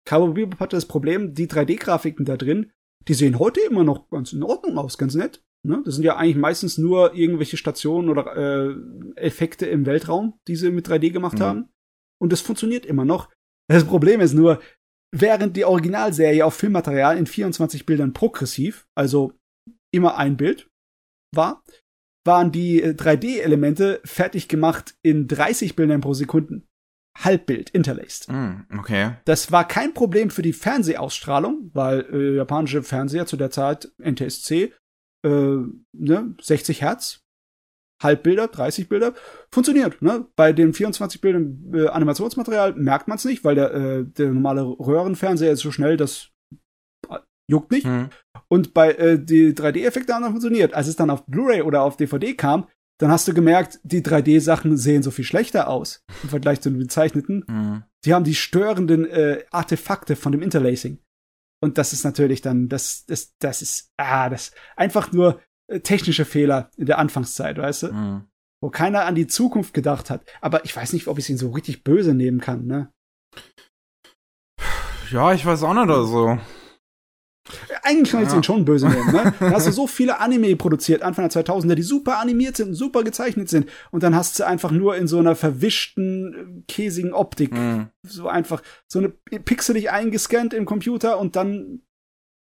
Cowboy Bebop hatte das Problem, die 3D-Grafiken da drin, die sehen heute immer noch ganz in Ordnung aus, ganz nett. Ne? Das sind ja eigentlich meistens nur irgendwelche Stationen oder äh, Effekte im Weltraum, die sie mit 3D gemacht mhm. haben. Und das funktioniert immer noch. Das Problem ist nur, während die Originalserie auf Filmmaterial in 24 Bildern progressiv, also immer ein Bild, war, waren die 3D-Elemente äh, fertig gemacht in 30 Bildern pro Sekunde. Halbbild interlaced. Mm, okay. Das war kein Problem für die Fernsehausstrahlung, weil äh, japanische Fernseher zu der Zeit NTSC äh, ne, 60 Hertz, Halbbilder, 30 Bilder, funktioniert. Ne? Bei den 24 Bildern äh, Animationsmaterial merkt man es nicht, weil der, äh, der normale Röhrenfernseher ist so schnell, das äh, juckt nicht. Mhm. Und bei äh, die 3D-Effekte haben dann funktioniert. Als es dann auf Blu-ray oder auf DVD kam, dann hast du gemerkt, die 3D-Sachen sehen so viel schlechter aus im Vergleich zu den gezeichneten. Mhm. Die haben die störenden äh, Artefakte von dem Interlacing. Und das ist natürlich dann, das, das, das ist, ah, das einfach nur äh, technische Fehler in der Anfangszeit, weißt du? Mhm. Wo keiner an die Zukunft gedacht hat. Aber ich weiß nicht, ob ich ihn so richtig böse nehmen kann, ne? Ja, ich weiß auch nicht, also. Eigentlich kann ich ja. den schon böse nehmen, ne? *laughs* Da hast du so viele Anime produziert, Anfang der 2000er, die super animiert sind, super gezeichnet sind. Und dann hast du einfach nur in so einer verwischten, käsigen Optik. Mhm. So einfach, so eine pixelig eingescannt im Computer und dann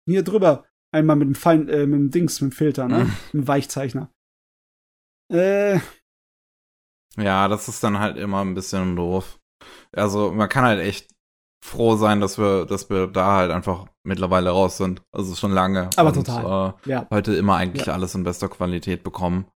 hier drüber. Einmal mit dem Fein, äh, mit dem Dings, mit dem Filter, ne? Mhm. Mit dem Weichzeichner. Äh. Ja, das ist dann halt immer ein bisschen doof. Also, man kann halt echt froh sein, dass wir, dass wir da halt einfach mittlerweile raus sind. Also schon lange. Aber und, total. Äh, ja. Heute immer eigentlich ja. alles in bester Qualität bekommen.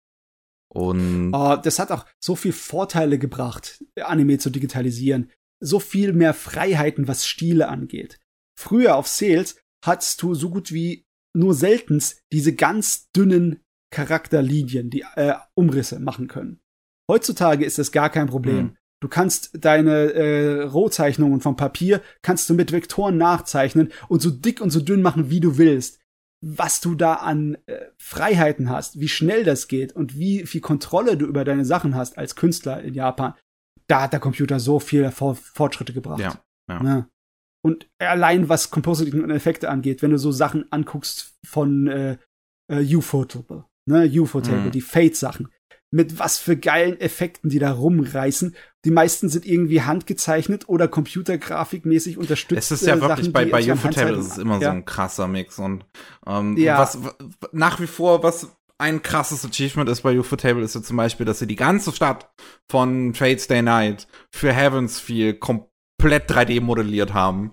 Und oh, das hat auch so viel Vorteile gebracht, Anime zu digitalisieren. So viel mehr Freiheiten, was Stile angeht. Früher auf Sales hattest du so gut wie nur seltens diese ganz dünnen Charakterlinien, die äh, Umrisse machen können. Heutzutage ist das gar kein Problem. Mhm. Du kannst deine äh, Rohzeichnungen vom Papier kannst du mit Vektoren nachzeichnen und so dick und so dünn machen, wie du willst. Was du da an äh, Freiheiten hast, wie schnell das geht und wie viel Kontrolle du über deine Sachen hast als Künstler in Japan, da hat der Computer so viele Fortschritte gebracht. Ja, ja. Ne? Und allein was Compositing und Effekte angeht, wenn du so Sachen anguckst von äh, äh, Ufotable, ne, Ufotable, mhm. die Fate-Sachen, mit was für geilen Effekten die da rumreißen. Die meisten sind irgendwie handgezeichnet oder computergrafikmäßig unterstützt. Es ist ja äh, wirklich Sachen, bei, bei Ufotable ist es immer ja. so ein krasser Mix und ähm, ja. was nach wie vor, was ein krasses Achievement ist bei Ufotable, ist ja zum Beispiel, dass sie die ganze Stadt von Fates Day Night für Heavens Feel komplett komplett 3D modelliert haben,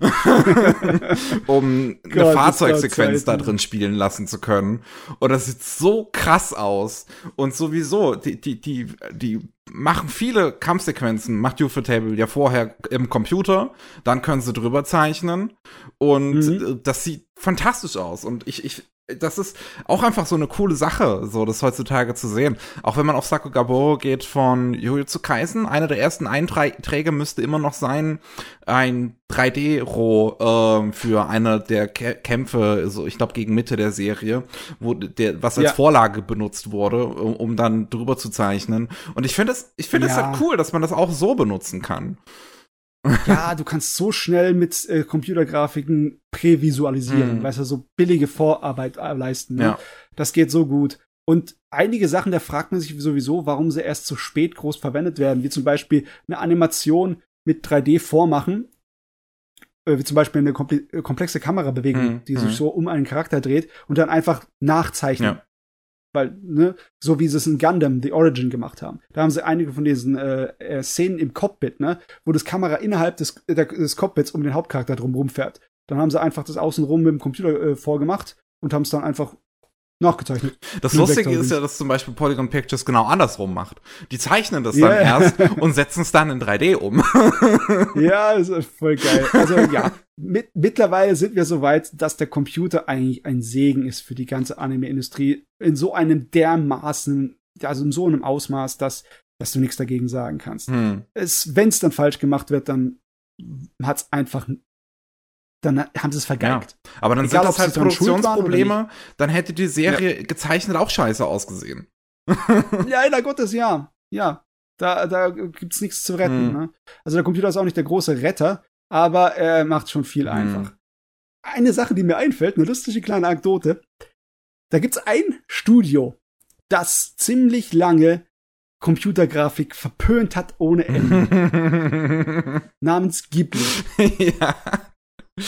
*laughs* um Gott, eine Fahrzeugsequenz da drin spielen lassen zu können. Und das sieht so krass aus. Und sowieso, die, die, die, die machen viele Kampfsequenzen, macht Ufotable ja vorher im Computer, dann können sie drüber zeichnen. Und mhm. das sieht fantastisch aus. Und ich, ich das ist auch einfach so eine coole Sache, so das heutzutage zu sehen. Auch wenn man auf Sakugaboro geht von Jujutsu Kaisen, einer der ersten Einträge müsste immer noch sein, ein 3D-Roh äh, für eine der Kä Kämpfe, so ich glaube gegen Mitte der Serie, wo der was als ja. Vorlage benutzt wurde, um, um, dann drüber zu zeichnen. Und ich finde es, ich finde es ja. halt cool, dass man das auch so benutzen kann ja, du kannst so schnell mit äh, Computergrafiken prävisualisieren, mm. weißt du, so billige Vorarbeit äh, leisten. Ne? Ja. Das geht so gut. Und einige Sachen, da fragt man sich sowieso, warum sie erst so spät groß verwendet werden, wie zum Beispiel eine Animation mit 3D vormachen, äh, wie zum Beispiel eine äh, komplexe Kamerabewegung, mm. die sich mm. so um einen Charakter dreht und dann einfach nachzeichnen. Ja. Weil, ne, so wie sie es in Gundam The Origin gemacht haben. Da haben sie einige von diesen äh, äh, Szenen im Cockpit, ne, wo das Kamera innerhalb des, äh, des Cockpits um den Hauptcharakter drumherum fährt. Dann haben sie einfach das außenrum mit dem Computer äh, vorgemacht und haben es dann einfach nachgezeichnet. Das Lustige ist ja, dass zum Beispiel Polygon Pictures genau andersrum macht. Die zeichnen das dann yeah. erst und setzen es dann in 3D um. *laughs* ja, ist voll geil. Also ja, *laughs* mit, mittlerweile sind wir so weit, dass der Computer eigentlich ein Segen ist für die ganze Anime-Industrie in so einem dermaßen, also in so einem Ausmaß, dass, dass du nichts dagegen sagen kannst. Hm. Es, wenn es dann falsch gemacht wird, dann hat's einfach, dann haben sie es vergeigt. Ja. Aber dann Egal, sind das halt Produktionsprobleme, dann hätte die Serie gezeichnet auch scheiße ausgesehen. *laughs* Ja, leider Gottes, ja. Ja. Da, da gibt's nichts zu retten. Hm. Ne? Also der Computer ist auch nicht der große Retter, aber er macht schon viel Hm. einfach. Eine Sache, die mir einfällt, eine lustige kleine Anekdote. Da gibt's ein Studio, das ziemlich lange Computergrafik verpönt hat ohne Ende, *laughs* namens Ghibli. *laughs* ja.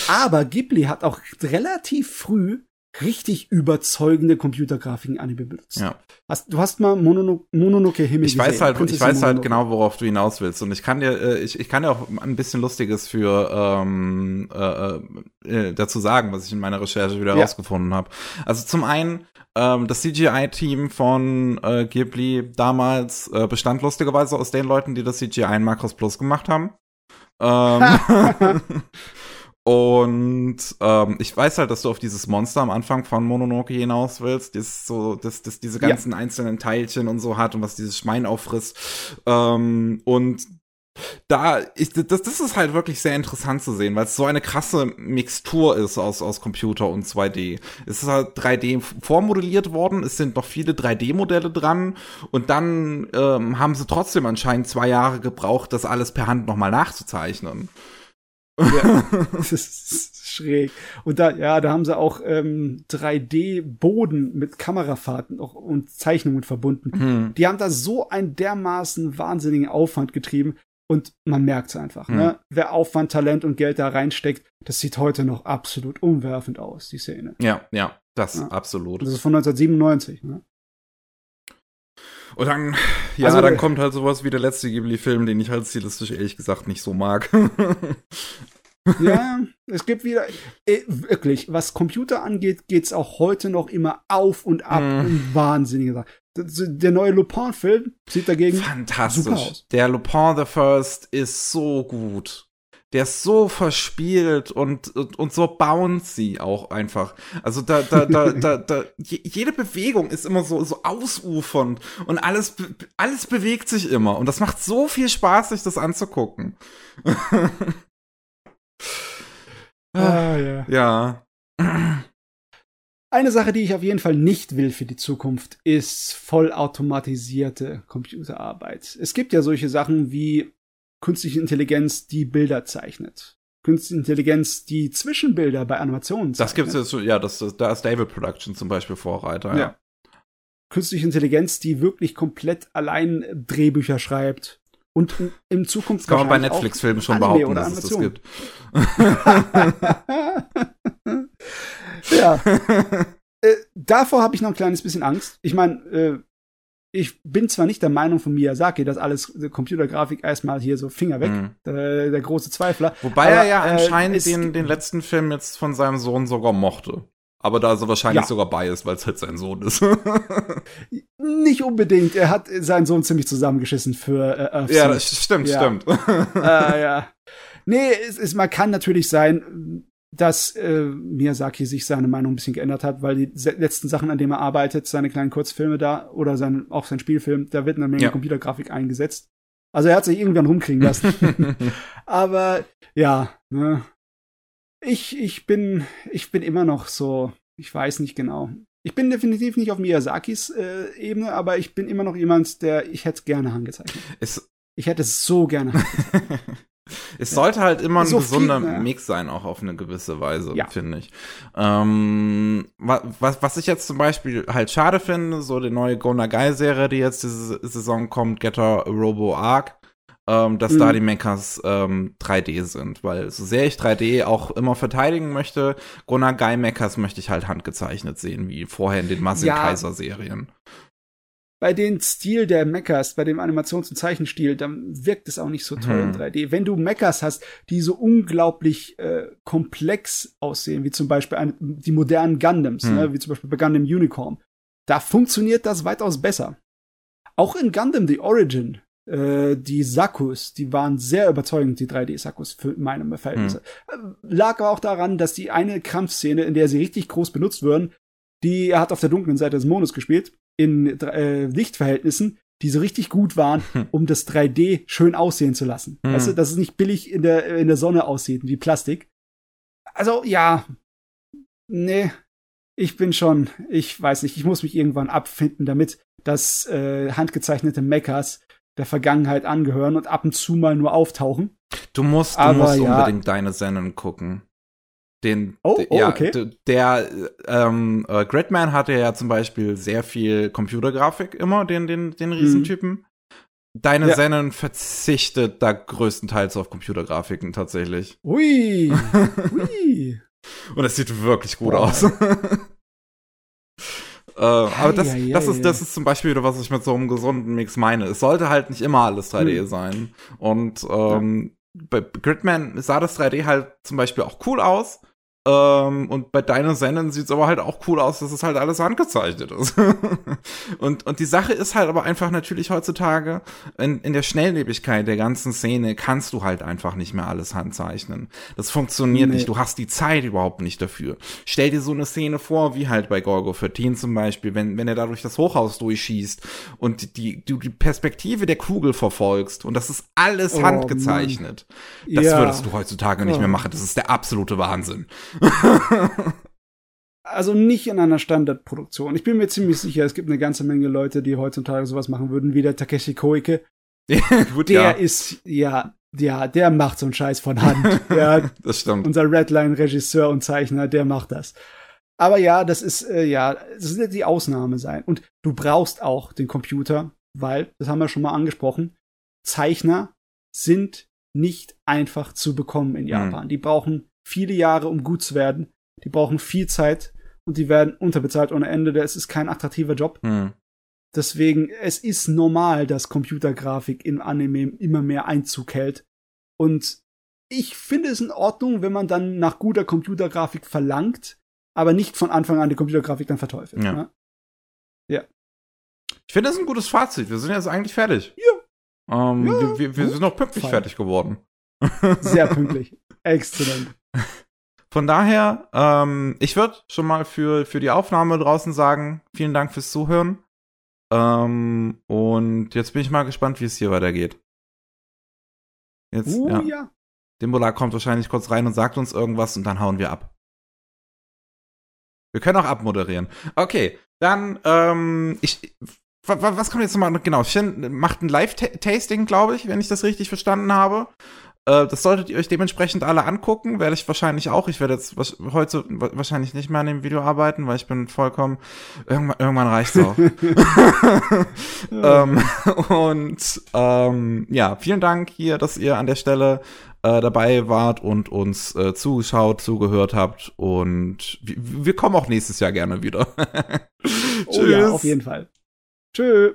Aber Ghibli hat auch relativ früh richtig überzeugende Computergrafiken Anime benutzt. ja. Hast, du hast mal Monono Mononoke Himmel Ich weiß gesehen, halt, ich weiß halt Mononoke. genau, worauf du hinaus willst. Und ich kann dir, äh, ich, ich kann dir auch ein bisschen Lustiges für ähm, äh, äh, dazu sagen, was ich in meiner Recherche wieder Ja. rausgefunden habe. Also zum einen, ähm, das CGI-Team von äh, Ghibli damals äh, bestand lustigerweise aus den Leuten, die das CGI in Macros Plus gemacht haben. Ähm, *laughs* *laughs* Und ähm, ich weiß halt, dass du auf dieses Monster am Anfang von Mononoke hinaus willst, das so, das, das diese Ja. ganzen einzelnen Teilchen und so hat und was dieses Schwein auffrisst. Ähm, und da, ich, das, das ist halt wirklich sehr interessant zu sehen, weil es so eine krasse Mixtur ist aus, aus Computer und 2D. Es ist halt 3D vormodelliert worden, es sind noch viele 3D-Modelle dran und dann ähm, haben sie trotzdem anscheinend zwei Jahre gebraucht, das alles per Hand nochmal nachzuzeichnen. Ja, *laughs* das ist schräg. Und da, ja, da haben sie auch ähm, 3D-Boden mit Kamerafahrten auch und Zeichnungen verbunden. Hm. Die haben da so einen dermaßen wahnsinnigen Aufwand getrieben und man merkt es einfach. Hm. Ne? Wer Aufwand, Talent und Geld da reinsteckt, das sieht heute noch absolut umwerfend aus, die Szene. Ja, ja, das Ja. absolut. Das ist von 1997. Ne? Und dann, ja, Also, dann kommt halt sowas wie der letzte Ghibli-Film, den ich halt stilistisch ehrlich gesagt nicht so mag. *laughs* Ja, es gibt wieder, äh, wirklich, was Computer angeht, geht's auch heute noch immer auf und ab um wahnsinnige Sachen. Der neue Lupin-Film sieht dagegen super Fantastisch. aus. Der Lupin the First ist so gut. Der ist so verspielt und, und, und so bouncy auch einfach. Also da, da, da, da, da, je- jede Bewegung ist immer so, so ausufernd und alles, alles bewegt sich immer. Und das macht so viel Spaß, sich das anzugucken. Ah, ja. *laughs* Ja. Eine Sache, die ich auf jeden Fall nicht will für die Zukunft, ist vollautomatisierte Computerarbeit. Es gibt ja solche Sachen wie künstliche Intelligenz, die Bilder zeichnet. Künstliche Intelligenz, die Zwischenbilder bei Animationen zeichnet. Das gibt's jetzt schon, ja, das, das, da ist David Production zum Beispiel Vorreiter, ja. Ja. Künstliche Intelligenz, die wirklich komplett allein Drehbücher schreibt. Und in, Zukunft Das kann man bei Netflix-Filmen schon Anime behaupten, dass es das gibt. *laughs* ja. Äh, davor habe ich noch ein kleines bisschen Angst. Ich meine, äh, ich bin zwar nicht der Meinung von Miyazaki, dass alles äh, Computergrafik erstmal hier so Finger weg, Mhm. äh, der große Zweifler. Wobei Aber, er ja äh, anscheinend es den, den letzten Film jetzt von seinem Sohn sogar mochte. Aber da ist er wahrscheinlich Ja. sogar biased, weil es halt sein Sohn ist. *laughs* Nicht unbedingt. Er hat seinen Sohn ziemlich zusammengeschissen für äh, Earth ja, stimmt, Ja. stimmt. äh, ja. Nee, es, es man kann natürlich sein, dass äh, Miyazaki sich seine Meinung ein bisschen geändert hat, weil die letzten Sachen, an denen er arbeitet, seine kleinen Kurzfilme da oder sein, auch sein Spielfilm, da wird eine Menge Ja. Computergrafik eingesetzt. Also er hat sich irgendwann rumkriegen lassen. *laughs* Aber ja, ne. Ich, ich bin, ich bin immer noch so, ich weiß nicht genau. Ich bin definitiv nicht auf Miyazakis äh, Ebene, aber ich bin immer noch jemand, der, ich hätte gerne handgezeichnet. es, Ich hätte es so gerne. *laughs* es sollte halt immer ein So viel, gesunder ne? Mix sein, auch auf eine gewisse Weise, Ja. finde ich. Ähm, wa- was, was ich jetzt zum Beispiel halt schade finde, so die neue Go Nagai-Serie, die jetzt diese Saison kommt, Getter Robo Arc, ähm, dass Mhm. da die Mechas ähm, 3D sind, weil so sehr ich 3D auch immer verteidigen möchte, Go Nagai Mechas möchte ich halt handgezeichnet sehen, wie vorher in den Ja. Kaiser Serien. Bei dem Stil der Mechas, bei dem Animations- und Zeichenstil, dann wirkt es auch nicht so toll in Hm. 3D. Wenn du Mechas hast, die so unglaublich äh, komplex aussehen, wie zum Beispiel ein, die modernen Gundams, Hm. ne, wie zum Beispiel bei Gundam Unicorn, da funktioniert das weitaus besser. Auch in Gundam The Origin Äh, die Sakkus, die waren sehr überzeugend, die 3D-Sakkus für meine Verhältnisse. Hm. Lag aber auch daran, dass die eine Kampfszene, in der sie richtig groß benutzt würden, die er hat auf der dunklen Seite des Mondes gespielt, in äh, Lichtverhältnissen, die so richtig gut waren, hm. um das 3D schön aussehen zu lassen. Hm. Weißt du, dass es nicht billig in der, in der Sonne aussieht, wie Plastik. Also, ja. Nee. Ich bin schon, ich weiß nicht, ich muss mich irgendwann abfinden damit, dass äh, handgezeichnete Mechas der Vergangenheit angehören und ab und zu mal nur auftauchen. Du musst, du Aber, musst ja, unbedingt deine Sendung gucken. Den, oh, oh ja, okay. der ähm, äh, Gridman hatte ja zum Beispiel sehr viel Computergrafik immer, den, den, den Riesentypen. Mhm. Deine ja. Sendung verzichtet da größtenteils auf Computergrafiken tatsächlich. Ui. Ui. *laughs* Und es sieht wirklich gut wow. aus. *laughs* äh, aber das, ja, ja, das, ist, das ist zum Beispiel wieder, was ich mit so einem gesunden Mix meine. Es sollte halt nicht immer alles 3D mhm. sein. Und ähm, bei Gridman sah das 3D halt zum Beispiel auch cool aus. Ähm, und bei deinen Sendern sieht's aber halt auch cool aus, dass es halt alles handgezeichnet ist. *laughs* und, und die Sache ist halt aber einfach natürlich heutzutage, in, in der Schnelllebigkeit der ganzen Szene kannst du halt einfach nicht mehr alles handzeichnen. Das funktioniert nee. nicht. Du hast die Zeit überhaupt nicht dafür. Stell dir so eine Szene vor, wie halt bei Gorgo 14 zum Beispiel, wenn, wenn er dadurch das Hochhaus durchschießt und die, du die Perspektive der Kugel verfolgst und das ist alles oh, handgezeichnet. Mann. Das ja. würdest du heutzutage nicht mehr machen. Das ist der absolute Wahnsinn *laughs* also nicht in einer Standardproduktion. Ich bin mir ziemlich sicher, es gibt eine ganze Menge Leute, die heutzutage sowas machen würden, wie der Takeshi Koike. *laughs* Gut, der ja. ist, ja, ja, der macht so einen Scheiß von Hand. *laughs* Der, das stimmt. Unser Redline-Regisseur und Zeichner, der macht das. Aber ja, das ist, äh, ja, das wird die Ausnahme sein. Und du brauchst auch den Computer, weil, das haben wir schon mal angesprochen, Zeichner sind nicht einfach zu bekommen in Japan. Mhm. Die brauchen viele Jahre, um gut zu werden. Die brauchen viel Zeit und die werden unterbezahlt ohne Ende. Es ist kein attraktiver Job. Hm. Deswegen, es ist normal, dass Computergrafik in Anime immer mehr Einzug hält. Und ich finde es in Ordnung, wenn man dann nach guter Computergrafik verlangt, aber nicht von Anfang an die Computergrafik dann verteufelt. Ja. Ne? ja. Ich finde das ein gutes Fazit. Wir sind jetzt eigentlich fertig. Ja. Ähm, ja. Wir, wir, wir sind noch pünktlich Fein. fertig geworden. Sehr *laughs* pünktlich. Exzellent. Von daher, ähm, ich würde schon mal für, für die Aufnahme draußen sagen, vielen Dank fürs Zuhören. Ähm, und jetzt bin ich mal gespannt, wie es hier weitergeht. Jetzt, uh, ja. ja. Dimbola kommt wahrscheinlich kurz rein und sagt uns irgendwas und dann hauen wir ab. Wir können auch abmoderieren. Okay, dann, ähm, ich, was kommt jetzt nochmal? Genau, Shin macht ein Live-Tasting, glaube ich, wenn ich das richtig verstanden habe. Äh, das solltet ihr euch dementsprechend alle angucken. Werde ich wahrscheinlich auch. Ich werde jetzt heute wahrscheinlich nicht mehr an dem Video arbeiten, weil ich bin vollkommen. Irgendwann, irgendwann reicht's auch. *laughs* *laughs* ähm, und ähm, ja, vielen Dank hier, dass ihr an der Stelle äh, dabei wart und uns äh, zugeschaut, zugehört habt. Und wir kommen auch nächstes Jahr gerne wieder. *laughs* oh ja, auf jeden Fall. Tschö.